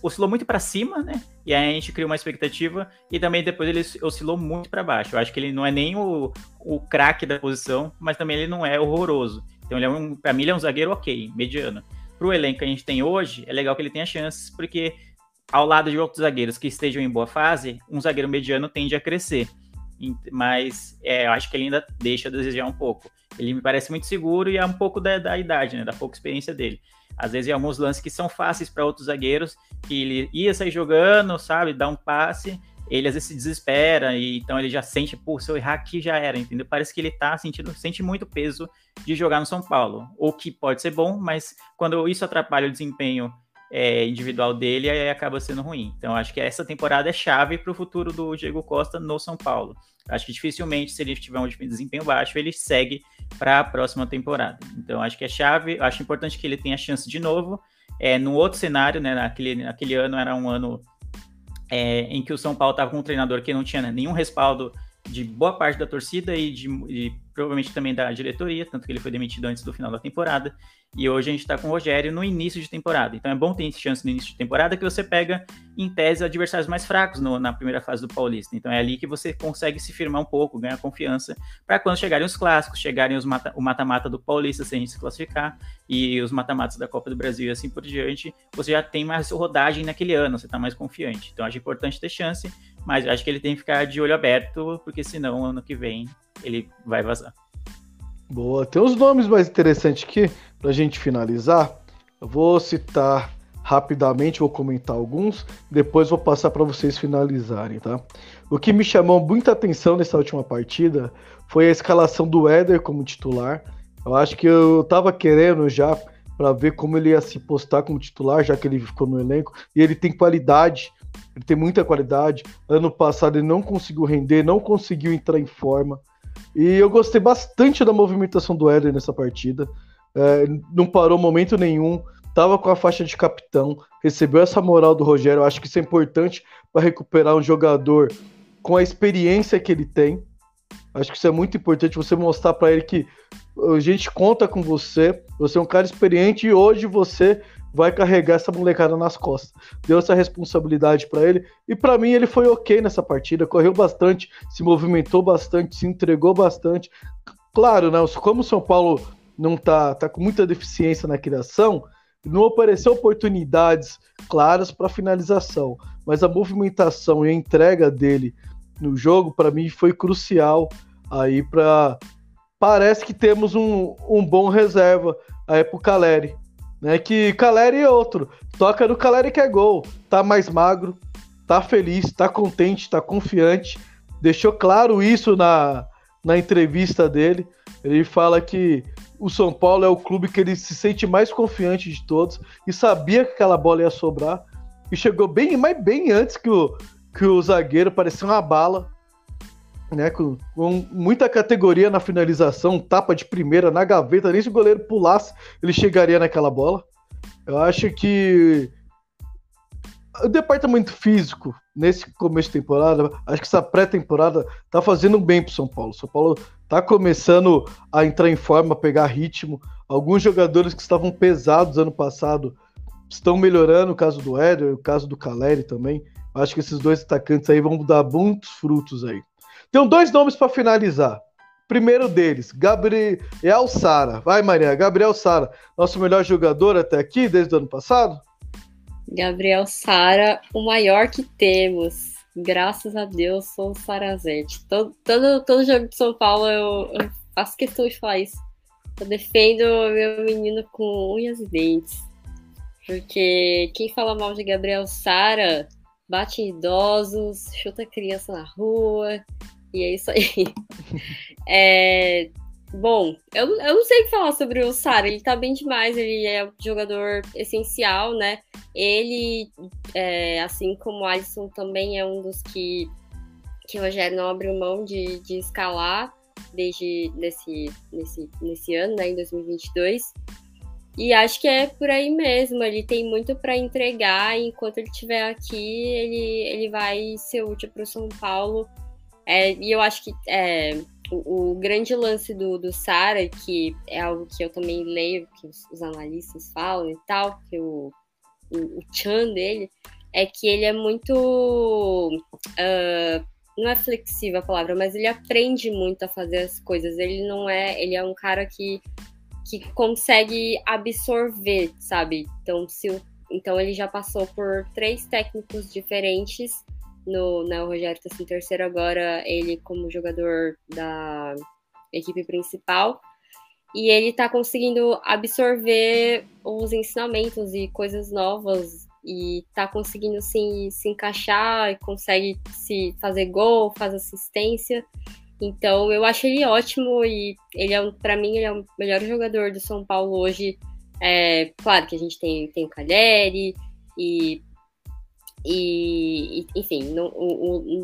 oscilou muito para cima, né? E aí a gente criou uma expectativa e também depois ele oscilou muito para baixo. Eu acho que ele não é nem o, o craque da posição, mas também ele não é horroroso. Então ele é um, para mim ele é um zagueiro ok, mediano. Para o elenco que a gente tem hoje, é legal que ele tenha chances, porque ao lado de outros zagueiros que estejam em boa fase, um zagueiro mediano tende a crescer. Mas é, eu acho que ele ainda deixa a desejar um pouco. Ele me parece muito seguro e é um pouco da, da idade, né? Da pouca experiência dele. Às vezes, em alguns lances que são fáceis para outros zagueiros, que ele ia sair jogando, sabe, dar um passe, ele às vezes se desespera e então ele já sente, pô, se eu errar aqui já era, entendeu? Parece que ele tá sentindo, sente muito peso de jogar no São Paulo, o que pode ser bom, mas quando isso atrapalha o desempenho é, individual dele, aí acaba sendo ruim. Então acho que essa temporada é chave para o futuro do Diego Costa no São Paulo. Acho que dificilmente, se ele tiver um desempenho baixo, ele segue para a próxima temporada. Então, acho que é chave. Acho importante que ele tenha chance de novo. É, no outro cenário, né? Naquele, naquele ano era um ano é, em que o São Paulo estava com um treinador que não tinha nenhum respaldo de boa parte da torcida e, de, e provavelmente também da diretoria, tanto que ele foi demitido antes do final da temporada. E hoje a gente está com o Rogério no início de temporada. Então é bom ter chance no início de temporada que você pega, em tese, adversários mais fracos no, na primeira fase do Paulista. Então é ali que você consegue se firmar um pouco, ganhar confiança, para quando chegarem os clássicos, chegarem os mata, o mata-mata do Paulista, sem a gente se classificar, e os mata-matas da Copa do Brasil e assim por diante, você já tem mais rodagem naquele ano, você está mais confiante. Então acho importante ter chance, mas acho que ele tem que ficar de olho aberto, porque senão ano que vem ele vai vazar. Boa, tem uns nomes mais interessantes aqui para a gente finalizar. Eu vou citar rapidamente, vou comentar alguns, depois vou passar para vocês finalizarem, tá? O que me chamou muita atenção nessa última partida foi a escalação do Éder como titular. Eu acho que eu estava querendo já para ver como ele ia se postar como titular, já que ele ficou no elenco. E ele tem qualidade, ele tem muita qualidade. Ano passado ele não conseguiu render, não conseguiu entrar em forma. E eu gostei bastante da movimentação do Éder nessa partida. É, não parou momento nenhum, estava com a faixa de capitão, recebeu essa moral do Rogério. Eu acho que isso é importante para recuperar um jogador com a experiência que ele tem. Acho que isso é muito importante você mostrar para ele que a gente conta com você, você é um cara experiente e hoje você vai carregar essa molecada nas costas. Deu essa responsabilidade para ele e para mim ele foi ok nessa partida, correu bastante, se movimentou bastante, se entregou bastante. Claro, né, como o São Paulo não tá, tá com muita deficiência na criação, não apareceu oportunidades claras para finalização, mas a movimentação e a entrega dele no jogo para mim foi crucial aí para parece que temos um, um bom reserva aí pro Caleri, né? Que Caleri é outro, toca no Caleri que é gol, tá mais magro, tá feliz, tá contente, tá confiante, deixou claro isso na, na entrevista dele. Ele fala que o São Paulo é o clube que ele se sente mais confiante de todos e sabia que aquela bola ia sobrar e chegou bem, mas bem antes que o, que o zagueiro parecia uma bala né, com, com, muita categoria na finalização, tapa de primeira na gaveta, nem se o goleiro pulasse, ele chegaria naquela bola. Eu acho que o departamento físico, nesse começo de temporada, acho que essa pré-temporada tá fazendo bem pro São Paulo. São Paulo tá começando a entrar em forma, pegar ritmo. Alguns jogadores que estavam pesados ano passado estão melhorando, o caso do Éder, o caso do Caleri também. Acho que esses dois atacantes aí vão dar muitos frutos aí. Tenho dois nomes para finalizar. Primeiro deles, Gabriel Sara. Vai, Maria. Gabriel Sara, nosso melhor jogador até aqui, desde o ano passado? Gabriel Sara, o maior que temos. Graças a Deus, sou o Sarazete. Todo, todo, todo jogo de São Paulo eu, eu faço questão de falar isso. Eu defendo meu menino com unhas e dentes. Porque quem fala mal de Gabriel Sara bate em idosos, chuta criança na rua, e é isso aí. é, bom, eu, eu não sei o que falar sobre o Sara. Ele tá bem demais, ele é um jogador essencial, né? Ele, é, assim como o Alisson, também é um dos que, que o Rogério não abriu mão de, de escalar desde nesse, nesse, nesse ano, né, em 2022. E acho que é por aí mesmo. Ele tem muito para entregar. Enquanto ele estiver aqui, ele, ele vai ser útil para o São Paulo é, e eu acho que é, o, o, grande lance do, do Sara, que é algo que eu também leio, que os, os analistas falam e tal, que o, o, o Chan dele, é que ele é muito. Uh, não é flexível a palavra, mas ele aprende muito a fazer as coisas. Ele não é. Ele é um cara que, que consegue absorver, sabe? Então, se então ele já passou por três técnicos diferentes no, né, o Rogério está em terceiro agora, ele como jogador da equipe principal. E ele está conseguindo absorver os ensinamentos e coisas novas e está conseguindo se, se encaixar e consegue se fazer gol, faz assistência. Então eu acho ele ótimo e ele é para mim ele é o melhor jogador do São Paulo hoje. É, claro que a gente tem, tem o Caleri e e, enfim, não,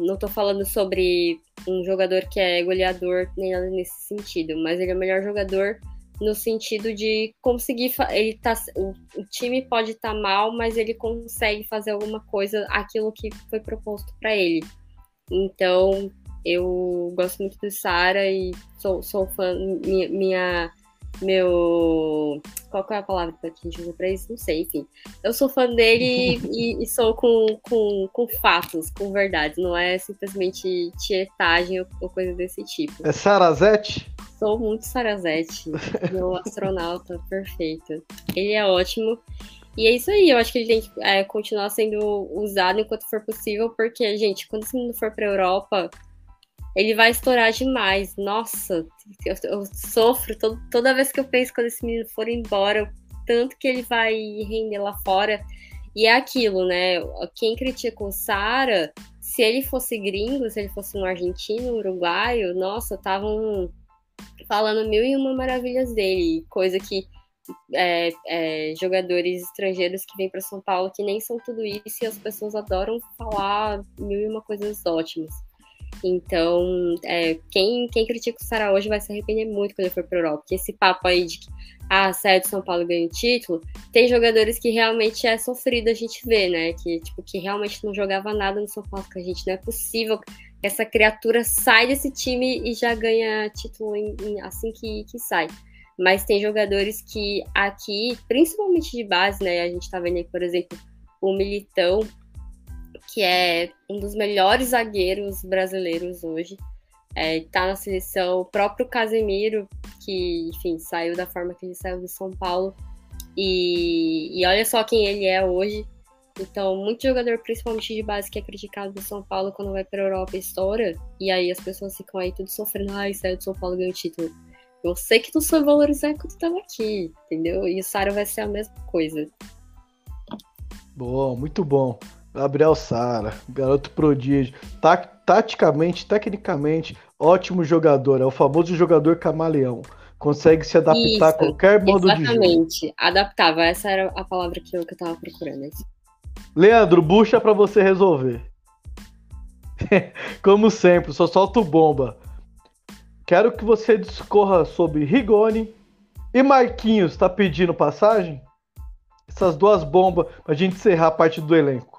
não tô falando sobre um jogador que é goleador nem nada nesse sentido, mas ele é o melhor jogador no sentido de conseguir. Ele tá, o, o time pode estar tá mal, mas ele consegue fazer alguma coisa, aquilo que foi proposto para ele. Então, eu gosto muito do Sara e sou, sou fã. Minha, minha meu. Qual é a palavra que a gente usa pra isso? Não sei, enfim. Eu sou fã dele e, e, sou com, com, com fatos, com verdades, não é simplesmente tietagem ou, ou coisa desse tipo. É Sarazete? Sou muito Sarazete, meu astronauta perfeito. Ele é ótimo. E é isso aí, eu acho que ele tem que é, continuar sendo usado enquanto for possível, porque, gente, quando esse mundo for pra Europa, ele vai estourar demais. Nossa, eu, eu sofro todo, toda vez que eu penso quando esse menino for embora, o tanto que ele vai render lá fora. E é aquilo, né? Quem critica o Sara, se ele fosse gringo, se ele fosse um argentino, um uruguaio, nossa, estavam falando mil e uma maravilhas dele, coisa que é, é, jogadores estrangeiros que vêm para São Paulo que nem são tudo isso e as pessoas adoram falar mil e uma coisas ótimas. Então, é, quem, quem critica o Sara hoje vai se arrepender muito quando ele for para Europa. Porque esse papo aí de que ah, sai São Paulo ganha o título, tem jogadores que realmente é sofrido a gente ver, né? Que, tipo, que realmente não jogava nada no São Paulo, que a gente não é possível que essa criatura sai desse time e já ganha título em, em, assim que, que sai. Mas tem jogadores que aqui, principalmente de base, né? A gente tá vendo aí, por exemplo, o Militão, que é um dos melhores zagueiros brasileiros hoje. É, tá na seleção, o próprio Casemiro, que, enfim, saiu da forma que ele saiu de São Paulo. E, e olha só quem ele é hoje. Então, muito jogador, principalmente de base, que é criticado do São Paulo quando vai pra Europa estoura. E aí as pessoas ficam aí tudo sofrendo. Ai, saiu do São Paulo e ganhou o título. Eu sei que tu soube valorizar quando tu tava aqui, entendeu? E o Sara vai ser a mesma coisa. Bom, muito bom. Gabriel Sara, garoto prodígio. taticamente, tecnicamente, ótimo jogador. É o famoso jogador camaleão. Consegue se adaptar Isso, a qualquer modo de jogo. Exatamente. Adaptável. Essa era a palavra que eu, que eu tava procurando. Leandro, bucha para você resolver. Como sempre, só solto bomba. Quero que você discorra sobre Rigoni e Marquinhos. Tá pedindo passagem? Essas duas bombas pra gente encerrar a parte do elenco.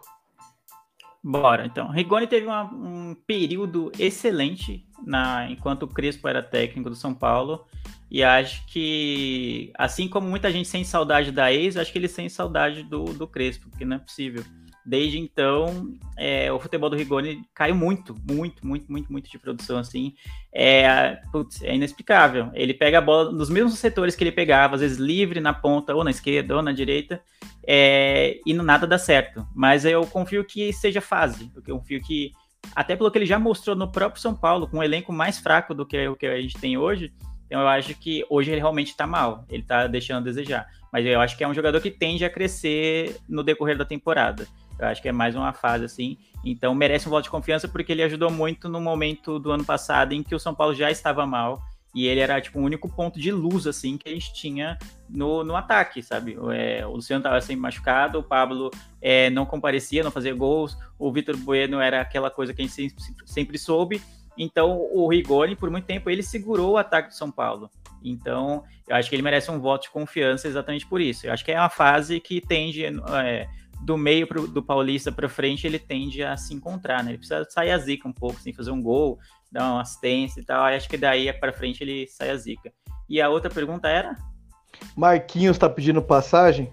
Bora, então. Rigoni teve uma, um período excelente na, enquanto o Crespo era técnico do São Paulo. E acho que, assim como muita gente sente saudade da ex, acho que ele sente saudade do, do Crespo, porque não é possível. Desde então, é, o futebol do Rigoni caiu muito, muito, muito, muito, muito de produção, assim. É, putz, é inexplicável. Ele pega a bola nos mesmos setores que ele pegava, às vezes livre na ponta, ou na esquerda, ou na direita, é, e nada dá certo. Mas eu confio que seja fase, eu confio que, até pelo que ele já mostrou no próprio São Paulo, com um elenco mais fraco do que o que a gente tem hoje, então eu acho que hoje ele realmente está mal, ele está deixando a desejar. Mas eu acho que é um jogador que tende a crescer no decorrer da temporada. Eu acho que é mais uma fase assim. Então merece um voto de confiança porque ele ajudou muito no momento do ano passado em que o São Paulo já estava mal e ele era tipo o único ponto de luz assim que a gente tinha no, no ataque, sabe? É, o Luciano estava sempre machucado, o Pablo é, não comparecia, não fazia gols, o Vitor Bueno era aquela coisa que a gente sempre, sempre soube. Então o Rigoni, por muito tempo, ele segurou o ataque do São Paulo. Então, eu acho que ele merece um voto de confiança exatamente por isso. Eu acho que é uma fase que tende é, do meio pro, do Paulista para frente, ele tende a se encontrar, né? Ele precisa sair a zica um pouco, sem fazer um gol, dar uma assistência e tal. Aí acho que daí para frente ele sai a zica. E a outra pergunta era? Marquinhos está pedindo passagem?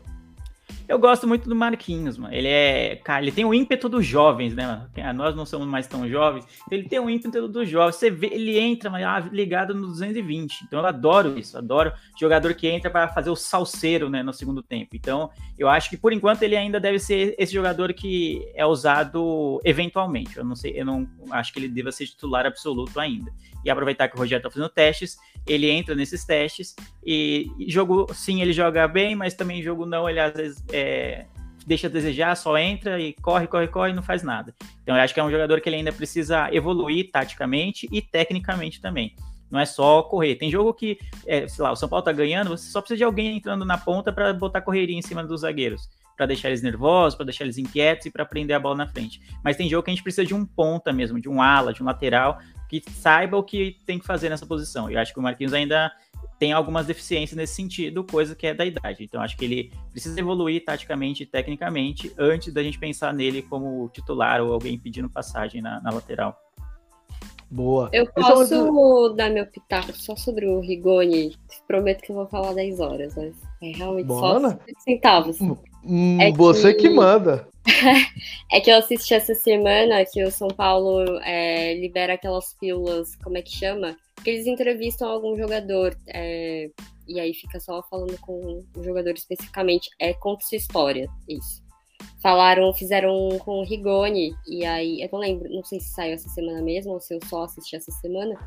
Eu gosto muito do Marquinhos, mano. Ele é. Cara, ele tem o ímpeto dos jovens, né, mano? Nós não somos mais tão jovens. Ele tem o ímpeto dos jovens. Você vê, ele entra ah, ligado no 220. Então eu adoro isso. Adoro jogador que entra para fazer o salseiro, né, no segundo tempo. Então eu acho que por enquanto ele ainda deve ser esse jogador que é usado eventualmente. Eu não sei, eu não acho que ele deva ser titular absoluto ainda. E aproveitar que o Rogério tá fazendo testes, ele entra nesses testes e jogo, sim, ele joga bem, mas também jogo não, ele às vezes é, deixa a desejar, só entra e corre, corre, corre e não faz nada. Então eu acho que é um jogador que ele ainda precisa evoluir taticamente e tecnicamente também. Não é só correr. Tem jogo que, é, sei lá, o São Paulo tá ganhando, você só precisa de alguém entrando na ponta para botar correria em cima dos zagueiros para deixar eles nervosos, para deixar eles inquietos e para prender a bola na frente. Mas tem jogo que a gente precisa de um ponta mesmo, de um ala, de um lateral que saiba o que tem que fazer nessa posição. Eu acho que o Marquinhos ainda tem algumas deficiências nesse sentido, coisa que é da idade. Então acho que ele precisa evoluir taticamente e tecnicamente antes da gente pensar nele como titular ou alguém pedindo passagem na, na lateral. Boa. Eu posso dar meu pitaco só sobre o Rigoni. Prometo que eu vou falar 10 horas, mas é realmente Bora. só centavos. Hum, é você que... que manda. é que eu assisti essa semana que o São Paulo é, libera aquelas pílulas, como é que chama? Que eles entrevistam algum jogador é, e aí fica só falando com o jogador especificamente. É conta sua história, isso. Falaram, fizeram com o Rigoni, e aí, eu não lembro, não sei se saiu essa semana mesmo ou se eu só assisti essa semana,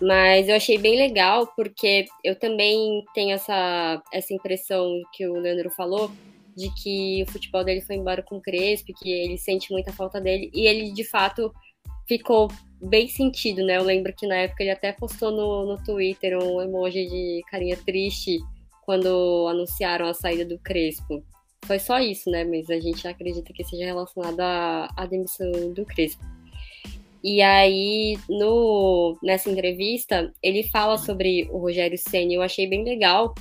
mas eu achei bem legal porque eu também tenho essa, essa impressão que o Leandro falou, de que o futebol dele foi embora com o Crespo, que ele sente muita falta dele, e ele de fato ficou bem sentido, né? Eu lembro que na época ele até postou no, no Twitter um emoji de carinha triste quando anunciaram a saída do Crespo. Foi só isso, né? Mas a gente acredita que seja relacionado à, à demissão do Crespo. E aí, no, nessa entrevista, ele fala sobre o Rogério Senna. Eu achei bem legal,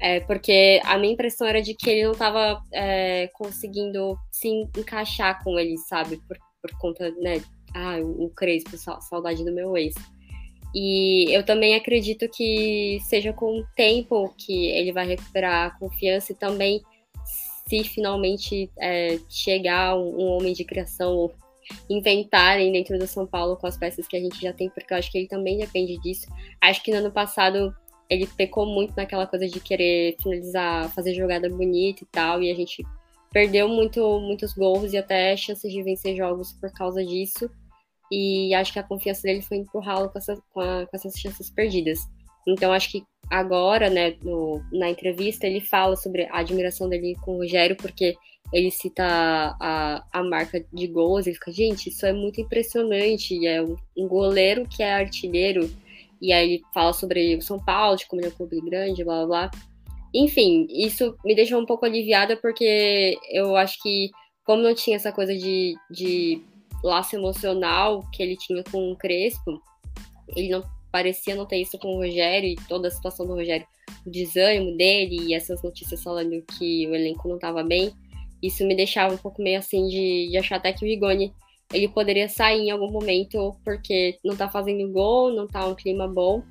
é, porque a minha impressão era de que ele não estava é, conseguindo se encaixar com ele, sabe? Por, por conta, né? Ah, o Crespo, saudade do meu ex. E eu também acredito que seja com o tempo que ele vai recuperar a confiança e também se finalmente é, chegar um, um, homem de criação ou inventarem dentro do São Paulo com as peças que a gente já tem, porque eu acho que ele também depende disso. Acho que no ano passado ele pecou muito naquela coisa de querer finalizar, fazer jogada bonita e tal, e a gente perdeu muito, muitos gols e até chances de vencer jogos por causa disso. E acho que a confiança dele foi empurrá-lo com, essa, com, com, essas chances perdidas. Então acho que agora, né, no, na entrevista, ele fala sobre a admiração dele com o Rogério, porque ele cita a, a marca de gols, ele fica, gente, isso é muito impressionante, é um goleiro que é artilheiro, e aí ele fala sobre o São Paulo, de como ele é um clube grande, blá blá blá. Enfim, isso me deixou um pouco aliviada, porque eu acho que, como não tinha essa coisa de, de laço emocional que ele tinha com o Crespo, ele não parecia não ter isso com o Rogério e toda a situação do Rogério, o desânimo dele e essas notícias falando que o elenco não estava bem, isso me deixava um pouco meio assim de, de achar até que o Rigoni ele poderia sair em algum momento porque não tá fazendo gol, não tá um clima bom.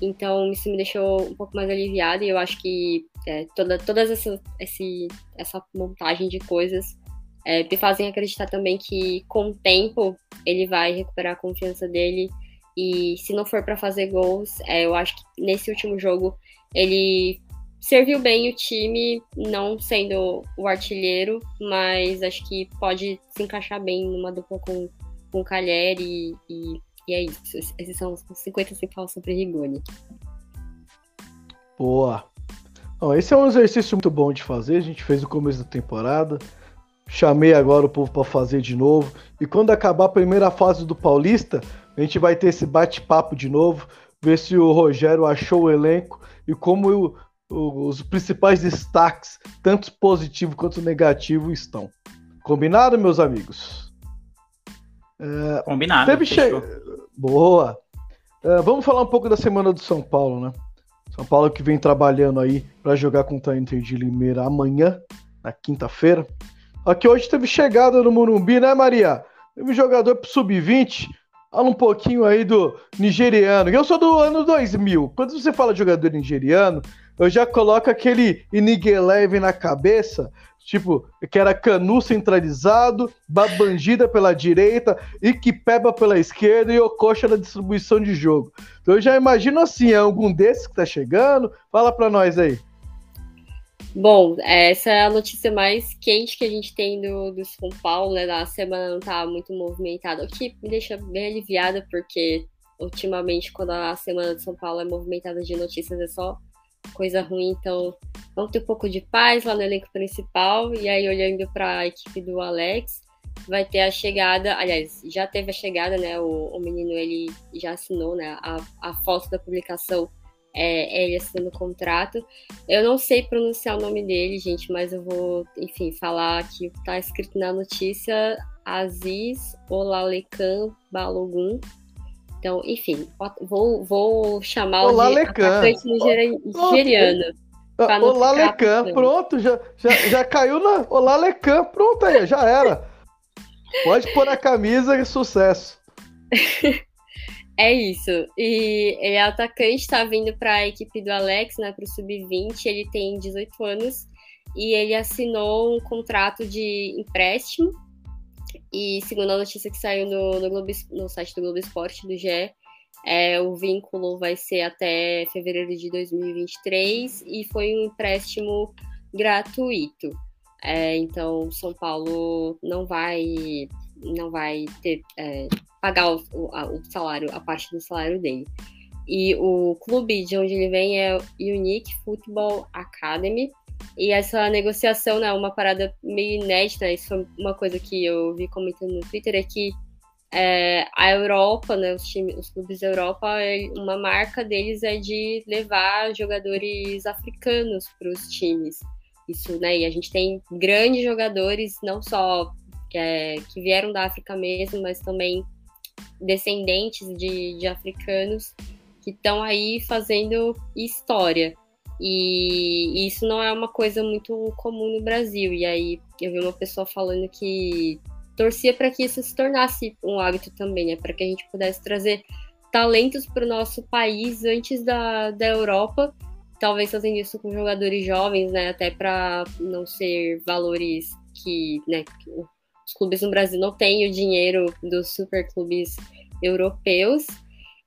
Então isso me deixou um pouco mais aliviada e eu acho que é, toda, todas essa, esse, essa montagem de coisas é, me fazem acreditar também que com o tempo ele vai recuperar a confiança dele e se não for para fazer gols, é, eu acho que nesse último jogo ele serviu bem o time, não sendo o artilheiro, mas acho que pode se encaixar bem numa dupla com, com o Calheri e, e é isso. Esses são os 50 falam sobre Rigoni. Boa. Bom, esse é um exercício muito bom de fazer. A gente fez no começo da temporada. Chamei agora o povo para fazer de novo. E quando acabar a primeira fase do Paulista, a gente vai ter esse bate-papo de novo, ver se o Rogério achou o elenco e como os principais destaques, tanto positivo quanto negativo, estão. Combinado, meus amigos? É, Combinado. Teve che... Boa. É, vamos falar um pouco da semana do São Paulo, né? São Paulo que vem trabalhando aí para jogar contra a Inter de Limeira amanhã, na quinta-feira. Aqui hoje teve chegada no Morumbi, né, Maria? Teve jogador pro sub-20. Fala um pouquinho aí do nigeriano. Eu sou do ano 2000. Quando você fala de jogador nigeriano, eu já coloco aquele Inigueleve na cabeça, tipo, que era Canu centralizado, Babangida pela direita, Ikipeba pela esquerda e Okocha na distribuição de jogo. Então eu já imagino assim, é algum desses que tá chegando? Fala pra nós aí. Bom, essa é a notícia mais quente que a gente tem do, do São Paulo, né? A semana não tá muito movimentada, o que me deixa bem aliviada, porque ultimamente, quando a semana de São Paulo é movimentada de notícias, é só coisa ruim, então vamos ter um pouco de paz lá no elenco principal. E aí, olhando para a equipe do Alex, vai ter a chegada, aliás, já teve a chegada, né? O, o menino ele já assinou, né? A, a foto da publicação é, é ele assinando o contrato. Eu não sei pronunciar o nome dele, gente, mas eu vou, enfim, falar que está escrito na notícia Aziz Olalekan Balogun então, enfim, vou, vou chamar Olá, o atacante nigeriano. Olá, Lecan, pronto, já, já, já caiu na. Olá, Lecan, pronto aí, já era. Pode pôr a camisa e sucesso. é isso. E ele é atacante, está vindo para a equipe do Alex, né, para o Sub-20. Ele tem 18 anos e ele assinou um contrato de empréstimo e segundo a notícia que saiu no, no, Globo, no site do Globo Esporte, do GE, é, o vínculo vai ser até fevereiro de 2023 e foi um empréstimo gratuito. É, então, São Paulo não vai não vai ter é, pagar o, o, o, salário, a parte do salário dele. E o clube de onde ele vem é Unique Football Academy, e essa negociação, né, uma parada meio inédita, isso foi uma coisa que eu vi comentando no Twitter, é que é, a Europa, né, os, times, os clubes da Europa, uma marca deles é de levar jogadores africanos para os times. Isso, né? E a gente tem grandes jogadores, não só é, que vieram da África mesmo, mas também descendentes de, de africanos que estão aí fazendo história. E isso não é uma coisa muito comum no Brasil. E aí eu vi uma pessoa falando que torcia para que isso se tornasse um hábito também, né? Para que a gente pudesse trazer talentos para o nosso país antes da, da Europa, talvez fazendo isso com jogadores jovens, né? Até para não ser valores que, né, que os clubes no Brasil não têm o dinheiro dos superclubes europeus.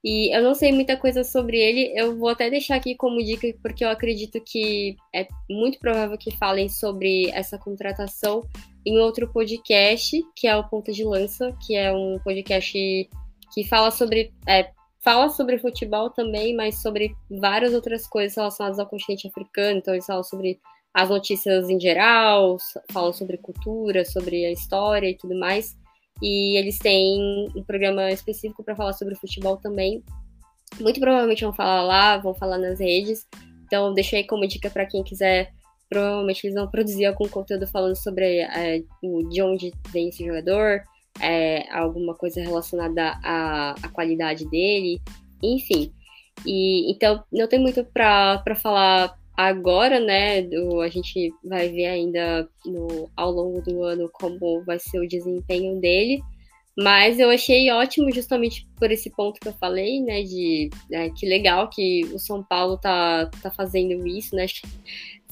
E eu não sei muita coisa sobre ele, eu vou até deixar aqui como dica, porque eu acredito que é muito provável que falem sobre essa contratação em outro podcast, que é o Ponta de Lança, que é um podcast que fala sobre. É, fala sobre futebol também, mas sobre várias outras coisas relacionadas ao continente africano. Então, eles falam sobre as notícias em geral, falam sobre cultura, sobre a história e tudo mais. E eles têm um programa específico para falar sobre futebol também. Muito provavelmente vão falar lá, vão falar nas redes. Então, deixei como dica para quem quiser. Provavelmente eles vão produzir algum conteúdo falando sobre é, de onde vem esse jogador, é, alguma coisa relacionada à, à qualidade dele, enfim. E, então, não tem muito para falar agora, né, a gente vai ver ainda no, ao longo do ano como vai ser o desempenho dele. Mas eu achei ótimo justamente por esse ponto que eu falei, né? De é, que legal que o São Paulo tá, tá fazendo isso, né?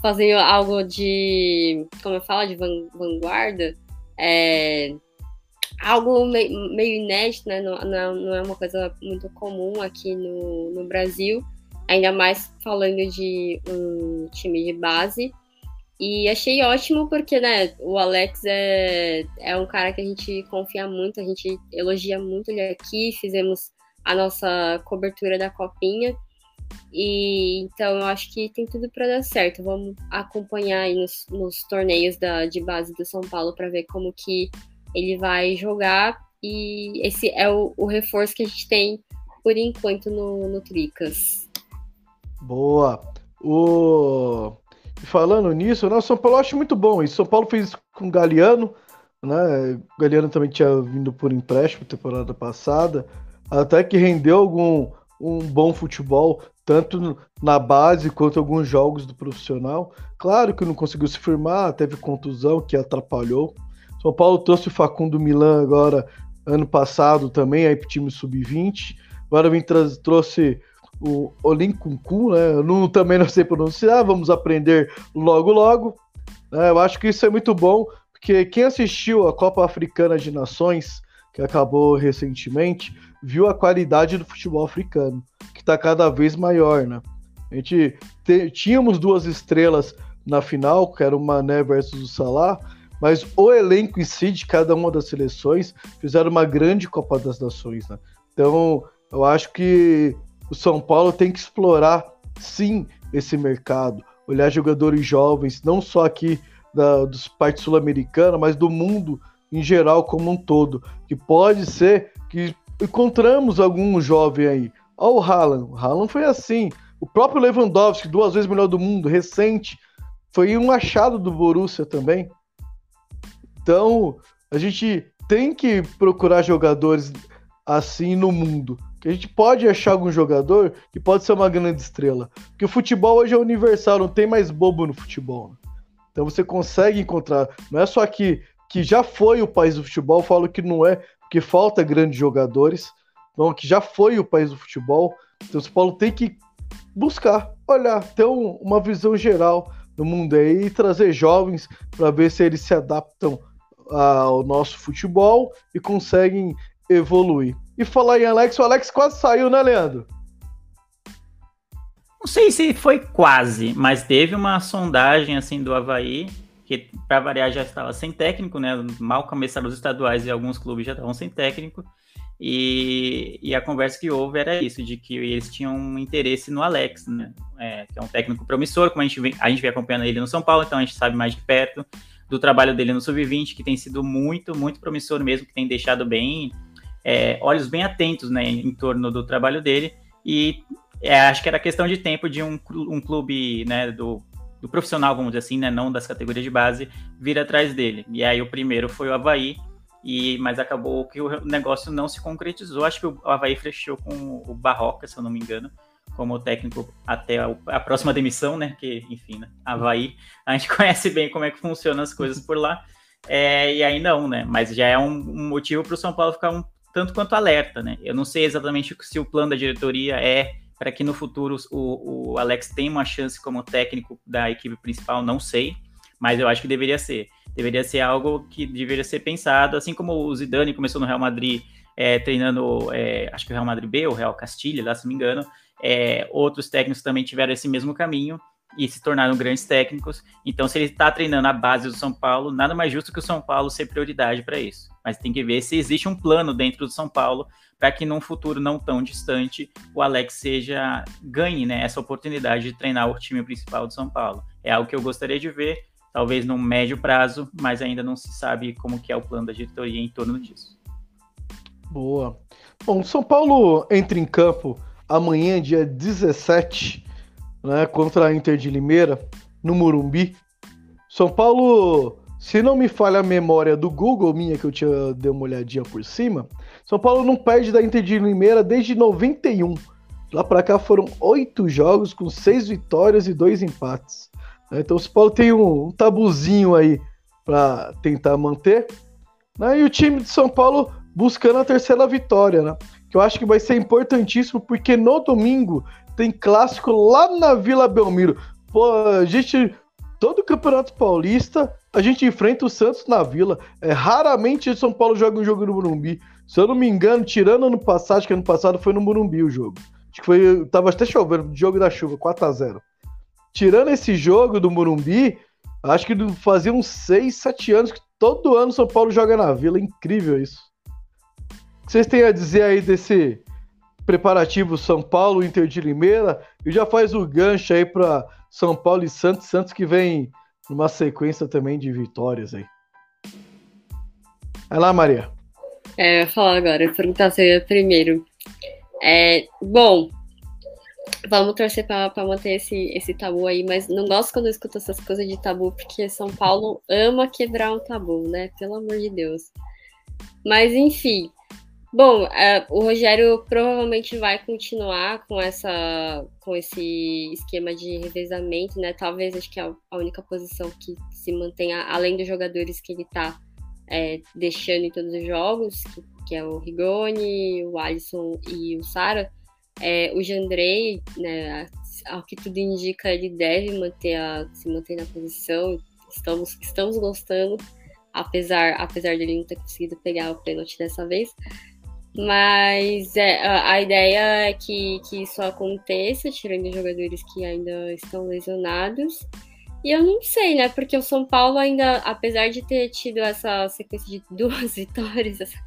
Fazendo algo de, como eu falo, de vanguarda. É, algo meio, inédito, né? Não, não, não, é uma coisa muito comum aqui no, no Brasil ainda mais falando de um time de base. E achei ótimo porque, né, o Alex é, é um cara que a gente confia muito, a gente elogia muito ele aqui, fizemos a nossa cobertura da copinha. E então eu acho que tem tudo para dar certo. Vamos acompanhar aí nos, nos torneios da, de base do São Paulo para ver como que ele vai jogar. E esse é o, o reforço que a gente tem por enquanto no, no Tricas. Boa. O... Falando nisso, né, o São Paulo eu acho muito bom. E São Paulo fez com o Galeano, né? O Galeano também tinha vindo por empréstimo temporada passada, até que rendeu algum um bom futebol, tanto na base quanto alguns jogos do profissional. Claro que não conseguiu se firmar, teve contusão que atrapalhou. São Paulo trouxe o Facundo Milan agora ano passado também aí para o time sub-20. Agora vem trouxe o Olinkunku, né? Eu não, também não sei pronunciar, vamos aprender logo logo. Né? Eu acho que isso é muito bom, porque quem assistiu a Copa Africana de Nações, que acabou recentemente, viu a qualidade do futebol africano, que está cada vez maior, né? A gente te, tínhamos duas estrelas na final, que era o Mané versus o Salah, mas o elenco em si de cada uma das seleções fizeram uma grande Copa das Nações, né? Então, eu acho que o São Paulo tem que explorar sim esse mercado, olhar jogadores jovens, não só aqui da, dos partes sul-americanas, mas do mundo em geral como um todo. Que pode ser que encontramos algum jovem aí. Olha o Haaland. O Haaland foi assim. O próprio Lewandowski, duas vezes melhor do mundo, recente, foi um achado do Borussia também. Então, a gente tem que procurar jogadores assim no mundo a gente pode achar algum jogador que pode ser uma grande estrela. Porque o futebol hoje é universal, não tem mais bobo no futebol. Né? Então você consegue encontrar. Não é só aqui que já foi o país do futebol, eu falo que não é, porque falta grandes jogadores. Então, que já foi o país do futebol. Então, o São Paulo tem que buscar, olhar, ter um, uma visão geral do mundo aí e trazer jovens para ver se eles se adaptam ao nosso futebol e conseguem evoluir. E falar em Alex, o Alex quase saiu, né, Leandro? Não sei se foi quase, mas teve uma sondagem assim do Havaí, que para variar já estava sem técnico, né? Mal começaram os estaduais e alguns clubes já estavam sem técnico. E, e, a conversa que houve era isso, de que eles tinham um interesse no Alex, né? É, que é um técnico promissor, como a gente, vem, a gente vem acompanhando ele no São Paulo, então a gente sabe mais de perto do trabalho dele no Sub-20, que tem sido muito, muito promissor mesmo, que tem deixado bem é, olhos bem atentos né, em torno do trabalho dele e é, acho que era questão de tempo de um, um clube né, do, do profissional, vamos dizer assim, né, não das categorias de base, vir atrás dele. E aí o primeiro foi o Havaí, e, mas acabou que o negócio não se concretizou. Acho que o Havaí fechou com o Barroca, se eu não me engano, como técnico até a, a próxima demissão, né? Que, enfim, né? Havaí, a gente conhece bem como é que funcionam as coisas por lá. É, e aí não, né? Mas já é um, um motivo para o São Paulo ficar um tanto quanto alerta, né? Eu não sei exatamente se o plano da diretoria é para que no futuro o, o Alex tenha uma chance como técnico da equipe principal, não sei, mas eu acho que deveria ser. Deveria ser algo que deveria ser pensado, assim como o Zidane começou no Real Madrid é, treinando, é, acho que o Real Madrid B, o Real Castilha, lá se não me engano, é, outros técnicos também tiveram esse mesmo caminho e se tornaram grandes técnicos. Então, se ele está treinando a base do São Paulo, nada mais justo que o São Paulo ser prioridade para isso. Mas tem que ver se existe um plano dentro do São Paulo para que num futuro não tão distante o Alex seja ganhe né, essa oportunidade de treinar o time principal do São Paulo. É algo que eu gostaria de ver, talvez num médio prazo, mas ainda não se sabe como que é o plano da diretoria em torno disso. Boa. Bom, São Paulo entra em campo amanhã, dia 17, né, contra a Inter de Limeira, no Murumbi. São Paulo, se não me falha a memória do Google minha, que eu tinha dei uma olhadinha por cima, são Paulo não perde da Inter de Limeira desde 91. Lá para cá foram oito jogos com seis vitórias e dois empates. Então o São Paulo tem um, um tabuzinho aí para tentar manter. Né? E o time de São Paulo buscando a terceira vitória, né? Que eu acho que vai ser importantíssimo, porque no domingo tem clássico lá na Vila Belmiro. Pô, a gente. Todo Campeonato Paulista, a gente enfrenta o Santos na Vila. É, raramente o São Paulo joga um jogo no Morumbi. Se eu não me engano, tirando ano passado, acho que ano passado foi no Morumbi o jogo. Acho que foi. Tava até chovendo, jogo da chuva, 4 a 0 Tirando esse jogo do Morumbi, acho que fazia uns 6, 7 anos que todo ano São Paulo joga na Vila. incrível isso. O que vocês têm a dizer aí desse preparativo São Paulo, Inter de Limeira? E já faz o gancho aí para São Paulo e Santos. Santos que vem numa sequência também de vitórias aí. Vai lá, Maria. É, eu falar agora, perguntar se primeiro. É, bom, vamos torcer para manter esse, esse tabu aí, mas não gosto quando eu escuto essas coisas de tabu, porque São Paulo ama quebrar um tabu, né? Pelo amor de Deus. Mas enfim. Bom, é, o Rogério provavelmente vai continuar com essa com esse esquema de revezamento, né? Talvez acho que é a única posição que se mantenha, além dos jogadores que ele está é, deixando em todos os jogos, que, que, é o Rigoni, o Alisson e o Sara, é, o Jandrei, né, ao que tudo indica, ele deve manter a, se manter na posição. Estamos, estamos gostando, apesar, apesar dele não ter conseguido pegar o pênalti dessa vez. Mas é, a, ideia é que, que isso aconteça, tirando jogadores que ainda estão lesionados. E eu não sei, né? Porque o São Paulo ainda, apesar de ter tido essa sequência de duas vitórias, essa,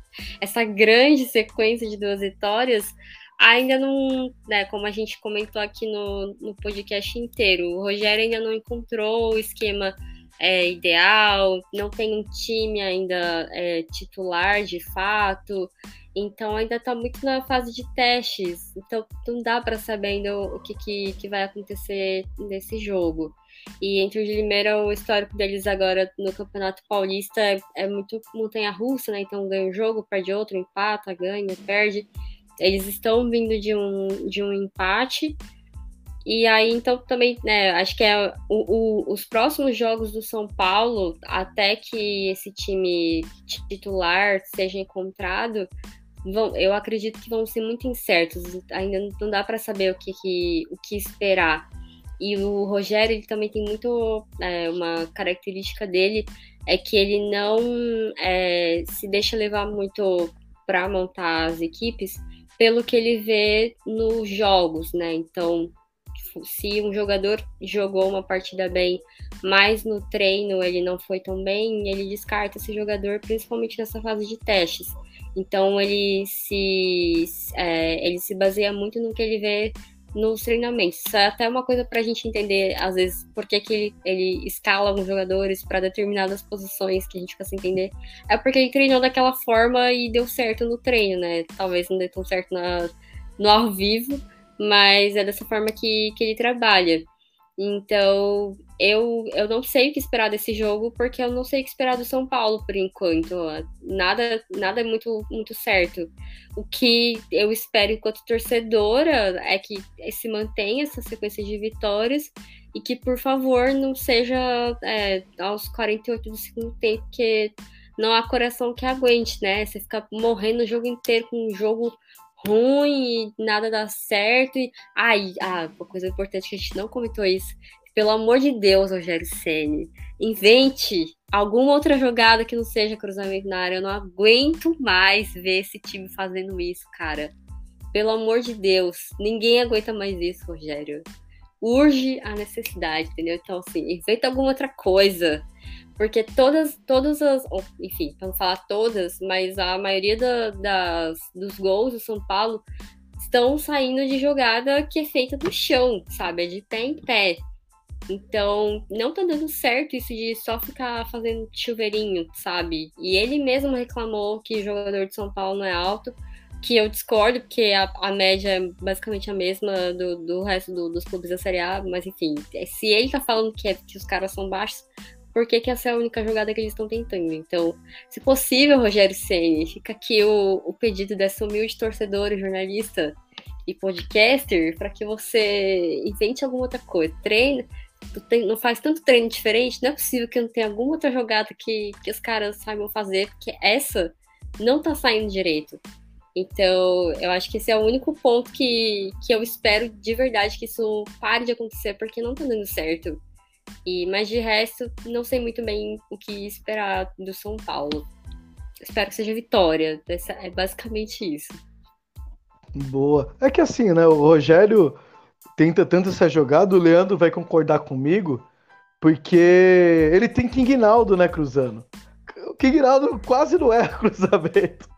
essa grande sequência de duas vitórias, ainda não, né, como a gente comentou aqui no, no podcast inteiro, o Rogério ainda não encontrou o esquema é, ideal, não tem um time ainda é, titular de fato, então ainda está muito na fase de testes, então não dá para saber ainda o que, que, que vai acontecer nesse jogo. E entre o de Limeira, o histórico deles agora no Campeonato Paulista é, é muito montanha-russa, né? Então ganha um jogo, perde outro, empata, ganha, perde. Eles estão vindo de um, de um empate. E aí, então, também, né, acho que é o, o, os próximos jogos do São Paulo, até que esse time titular seja encontrado, vão, eu acredito que vão ser muito incertos. Ainda não dá para saber o que, que, o que esperar. E o Rogério, ele também tem muito. É, uma característica dele é que ele não é, se deixa levar muito para montar as equipes pelo que ele vê nos jogos, né? Então, se um jogador jogou uma partida bem, mas no treino ele não foi tão bem, ele descarta esse jogador, principalmente nessa fase de testes. Então ele se, é, ele se baseia muito no que ele vê nos treinamentos. Isso é até uma coisa para a gente entender, às vezes, por que, que ele, ele escala alguns jogadores para determinadas posições que a gente fica sem entender. É porque ele treinou daquela forma e deu certo no treino, né? Talvez não dê tão certo na, no ao vivo, mas é dessa forma que, que ele trabalha. Então, eu, eu não sei o que esperar desse jogo, porque eu não sei o que esperar do São Paulo por enquanto. Nada, nada é muito, muito certo. O que eu espero enquanto torcedora é que se mantenha essa sequência de vitórias e que, por favor, não seja é, aos 48 do segundo tempo, porque não há coração que aguente, né? Você fica morrendo o jogo inteiro com um jogo ruim e nada dá certo. E, ai, ah, uma coisa importante que a gente não comentou isso. Pelo amor de Deus, Rogério Ceni, invente alguma outra jogada que não seja cruzamento na área. Eu não aguento mais ver esse time fazendo isso, cara. Pelo amor de Deus, ninguém aguenta mais isso, Rogério. Urge a necessidade, entendeu? Então, assim, inventa alguma outra coisa. Porque todas, todas as. Enfim, para não falar todas, mas a maioria da, das, dos gols do São Paulo estão saindo de jogada que é feita do chão, sabe? É de pé em pé. Então, não tá dando certo isso de só ficar fazendo chuveirinho, sabe? E ele mesmo reclamou que o jogador de São Paulo não é alto, que eu discordo, porque a, a média é basicamente a mesma do, do resto do, dos clubes da Série A, mas enfim, se ele tá falando que, é, que os caras são baixos, por que, que essa é a única jogada que eles estão tentando. Então, se possível, Rogério Ceni, fica aqui o, o pedido dessa humilde torcedora, jornalista e podcaster, para que você invente alguma outra coisa. Treine, não faz tanto treino diferente, não é possível que não tenha alguma outra jogada que, que os caras saibam fazer, porque essa não tá saindo direito. Então, eu acho que esse é o único ponto que, que eu espero de verdade que isso pare de acontecer, porque não tá dando certo. E, mas de resto, não sei muito bem o que esperar do São Paulo. Espero que seja vitória. Essa, é basicamente isso. Boa. É que assim, né? O Rogério tenta tanto essa jogada, o Leandro vai concordar comigo, porque ele tem King Naldo, né, cruzando. O King Naldo quase não erra cruzamento.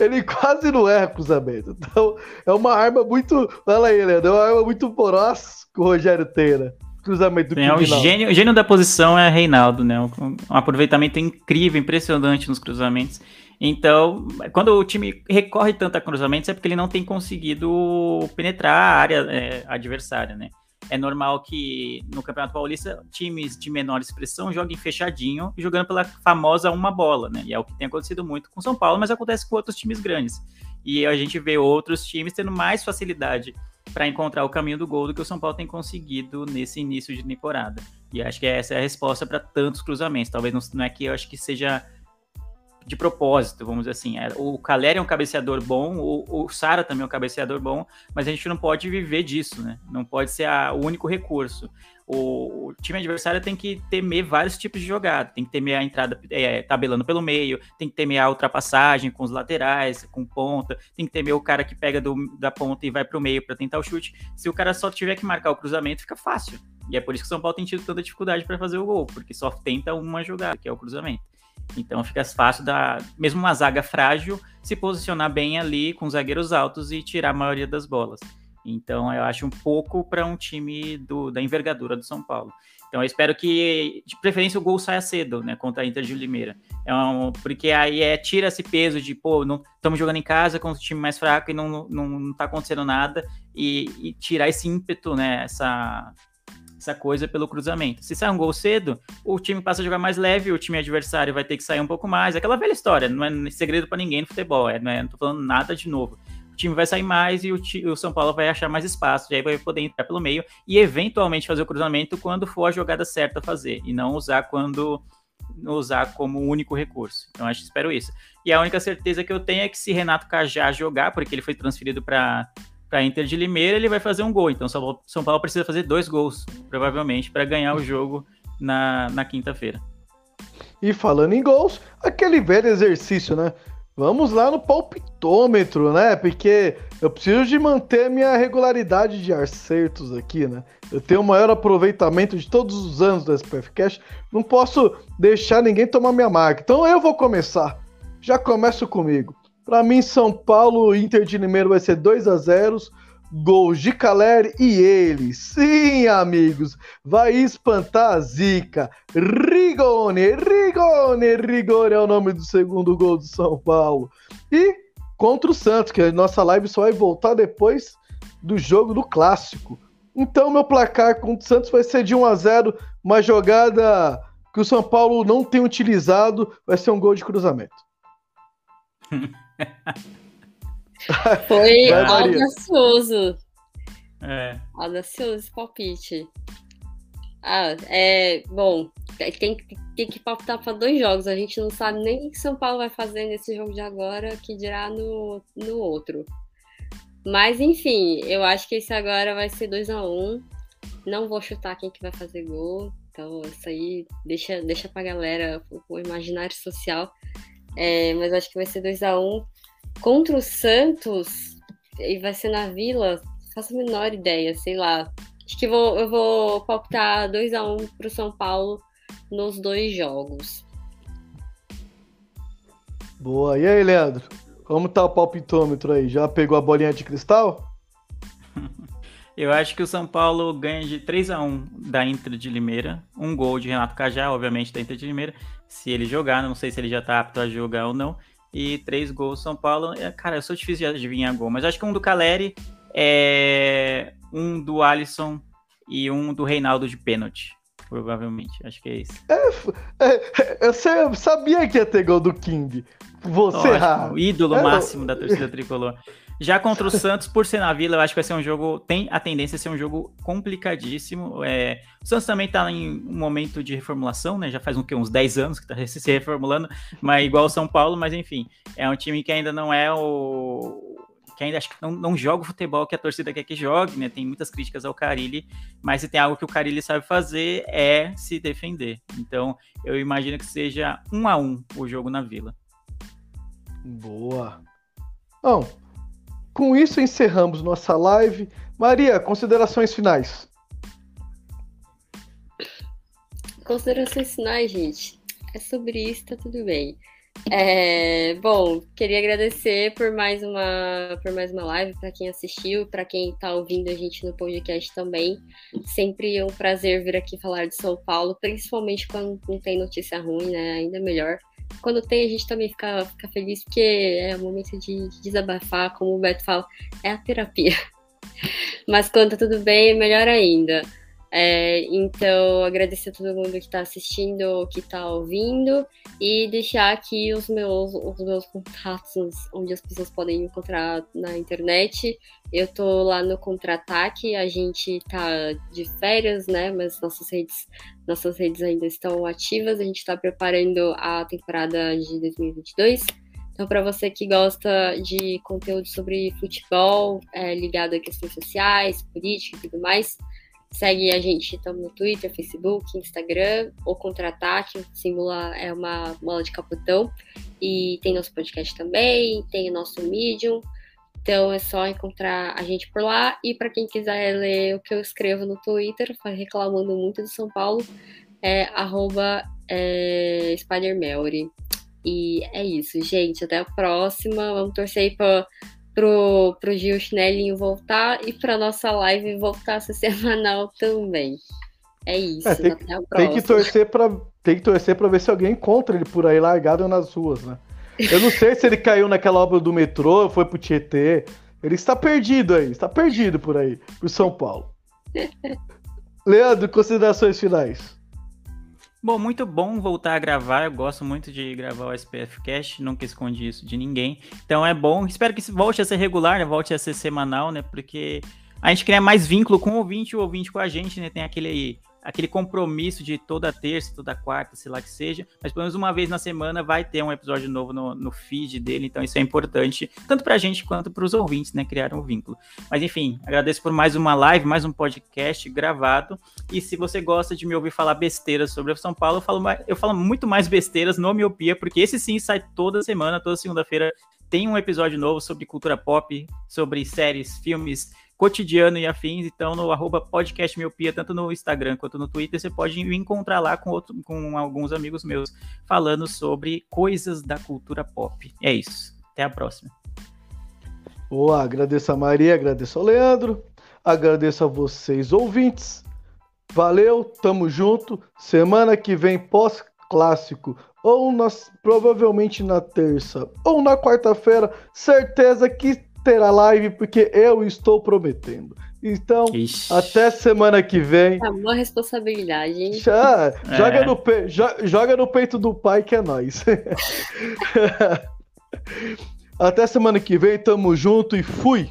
Ele quase não erra cruzamento. Então, é uma arma muito. Fala aí, Leandro, é uma arma muito voraz que o Rogério tem, né? Cruzamento do Sim, é o gênio, o gênio da posição é Reinaldo, né? Um, um aproveitamento incrível, impressionante nos cruzamentos. Então, quando o time recorre tanto a cruzamentos, é porque ele não tem conseguido penetrar a área é, adversária, né? É normal que no Campeonato Paulista times de menor expressão joguem fechadinho, jogando pela famosa uma bola, né? E é o que tem acontecido muito com São Paulo, mas acontece com outros times grandes. E a gente vê outros times tendo mais facilidade para encontrar o caminho do gol do que o São Paulo tem conseguido nesse início de temporada. E acho que essa é a resposta para tantos cruzamentos. Talvez não, não, é que eu acho que seja de propósito, vamos dizer assim. É, o Caleri é um cabeceador bom, o, o Sara também é um cabeceador bom, mas a gente não pode viver disso, né? Não pode ser a, o único recurso. O, o, time adversário tem que temer vários tipos de jogada, tem que temer a entrada é, tabelando pelo meio, tem que temer a ultrapassagem com os laterais, com ponta, tem que temer o cara que pega do, da ponta e vai para o meio para tentar o chute. Se o cara só tiver que marcar o cruzamento, fica fácil. E é por isso que o São Paulo tem tido tanta dificuldade para fazer o gol, porque só tenta uma jogada, que é o cruzamento. Então fica fácil da mesmo uma zaga frágil se posicionar bem ali com zagueiros altos e tirar a maioria das bolas. Então eu acho um pouco para um time do, da envergadura do São Paulo. Então eu espero que, de preferência, o gol saia cedo, né, contra a Inter de Limeira. É um, porque aí é, tira esse peso de, pô, estamos jogando em casa com o time mais fraco e não, não, não tá acontecendo nada, e, e tirar esse ímpeto, né, essa, essa coisa pelo cruzamento. Se sai um gol cedo, o time passa a jogar mais leve, o time adversário vai ter que sair um pouco mais. Aquela velha história, não é segredo para ninguém no futebol, é, não, é, não tô falando nada de novo o time vai sair mais e o, o, São Paulo vai achar mais espaço, e aí vai poder entrar pelo meio e eventualmente fazer o cruzamento quando for a jogada certa a fazer, e não usar quando usar como único recurso. Então acho espero isso. E a única certeza que eu tenho é que se Renato Cajá jogar, porque ele foi transferido para para Inter de Limeira, ele vai fazer um gol. Então São Paulo precisa fazer dois gols, provavelmente, para ganhar o jogo na, na quinta-feira. E falando em gols, aquele velho exercício, né? Vamos lá no palpitômetro, né? Porque eu preciso de manter minha regularidade de acertos aqui, né? Eu tenho o maior aproveitamento de todos os anos do SPF Cash. Não posso deixar ninguém tomar minha marca. Então eu vou começar. Já começo comigo. Para mim, São Paulo, Inter de Limeira vai ser 2 a 0 Gols de Caleri e ele. Sim, amigos, vai espantar a zica. Rigone, Rigone, Rigone é o nome do segundo gol do São Paulo. E contra o Santos, que a nossa live só vai voltar depois do jogo do clássico. Então, meu placar contra o Santos vai ser de 1 a 0 uma jogada que o São Paulo não tem utilizado, vai ser um gol de cruzamento. Foi audacioso. É. Audacioso esse palpite. Ah, é. Bom, tem, tem que palpitar para dois jogos. A gente não sabe nem o que São Paulo vai fazer nesse jogo de agora, que dirá no, no outro. Mas, enfim, eu acho que esse agora vai ser 2 a 1 um. Não vou chutar quem que vai fazer gol. Então, isso aí deixa, deixa pra galera o imaginário social. É, mas acho que vai ser 2 a 1 um. Contra o Santos, e vai ser na Vila, faço a menor ideia, sei lá. Acho que vou, eu vou palpitar 2 a 1 um pro São Paulo nos dois jogos. Boa. E aí, Leandro? Como tá o palpitômetro aí? Já pegou a bolinha de cristal? Eu acho que o São Paulo ganha de 3 a 1 da Inter de Limeira. Um gol de Renato Cajá, obviamente, da Inter de Limeira. Se ele jogar, não sei se ele já tá apto a jogar ou não. E três gols São Paulo. É, cara, eu sou difícil de adivinhar gol, mas acho que um do Caleri, é... um do Alisson e um do Reinaldo de pênalti. Provavelmente, acho que é isso. É, é, eu sabia que ia ter gol do King. Você errar. O ídolo é, máximo da torcida tricolor. Já contra o Santos, por ser na Vila, eu acho que vai ser um jogo. Tem a tendência a ser um jogo complicadíssimo. É, o Santos também está em um momento de reformulação, né? Já faz um, que, uns 10 anos que está se reformulando, mas igual o São Paulo, mas enfim, é um time que ainda não é o. Que ainda acho que não, não joga o futebol que a torcida quer que jogue, né? Tem muitas críticas ao Carilli, mas se tem algo que o Carilli sabe fazer é se defender. Então, eu imagino que seja um a um o jogo na Vila. Boa. Bom, com isso encerramos nossa live. Maria, considerações finais. Considerações finais, gente. É sobre isso, tá tudo bem. É, bom, queria agradecer por mais uma por mais uma live para quem assistiu, para quem está ouvindo a gente no podcast também. Sempre é um prazer vir aqui falar de São Paulo, principalmente quando não tem notícia ruim, né? Ainda melhor. Quando tem, a gente também fica, fica feliz, porque é o momento de, de desabafar, como o Beto fala, é a terapia. Mas quando tá tudo bem, melhor ainda. É, então, agradecer a todo mundo que está assistindo, que está ouvindo, e deixar aqui os meus, os meus contatos, onde as pessoas podem me encontrar na internet. Eu tô lá no Contra-Ataque, a gente tá de férias, né? Mas nossas redes, nossas redes ainda estão ativas, a gente está preparando a temporada de 2022. Então, para você que gosta de conteúdo sobre futebol, é, ligado a questões sociais, política e tudo mais, Segue a gente então, no Twitter, Facebook, Instagram, ou Contra-Ataque, símbolo é uma bola de capotão. E tem nosso podcast também, tem o nosso Medium. Então é só encontrar a gente por lá. E para quem quiser ler o que eu escrevo no Twitter, reclamando muito do São Paulo, é arroba é, E é isso, gente. Até a próxima. Vamos torcer pra pro, pro Gil Chinelinho voltar e pra nossa live voltar a ser semanal também. É isso, é, tem, até. Tem que torcer pra, tem que torcer pra ver se alguém encontra ele por aí largado nas ruas, né? Eu não sei se ele caiu naquela obra do metrô, foi pro Tietê. Ele está perdido aí, está perdido por aí, pro São Paulo. Leandro, considerações finais. Bom, muito bom voltar a gravar. Eu gosto muito de gravar o SPF Cast, nunca escondi isso de ninguém. Então é bom. Espero que volte a ser regular, né? volte a ser semanal, né? Porque a gente cria mais vínculo com o ouvinte, o ouvinte com a gente, né? Tem aquele aquele compromisso de toda terça, toda quarta, sei lá que seja, mas pelo menos uma vez na semana vai ter um episódio novo no, no feed dele, então isso é importante, tanto pra gente quanto pros ouvintes, né, criar um vínculo. Mas enfim, agradeço por mais uma live, mais um podcast gravado, e se você gosta de me ouvir falar besteiras sobre São Paulo, eu falo, eu falo muito mais besteiras no Miopia, porque esse sim sai toda semana, toda segunda-feira tem um episódio novo sobre cultura pop, sobre séries, filmes, cotidiano e afins. Então, no arroba podcast miopia, tanto no Instagram quanto no Twitter, você pode me encontrar lá com, outro, com alguns amigos meus falando sobre coisas da cultura pop. É isso. Até a próxima. Boa, agradeço a Maria, agradeço ao Leandro, agradeço a vocês ouvintes. Valeu, tamo junto. Semana que vem, pós-clássico, ou nas, provavelmente na terça, ou na quarta-feira, certeza que terá live, porque eu estou prometendo. Então, Ixi. até semana que vem. É uma responsabilidade, hein? Já, joga, É. no pe- jo- joga no peito do pai que é nós. Até semana que vem, tamo junto e fui!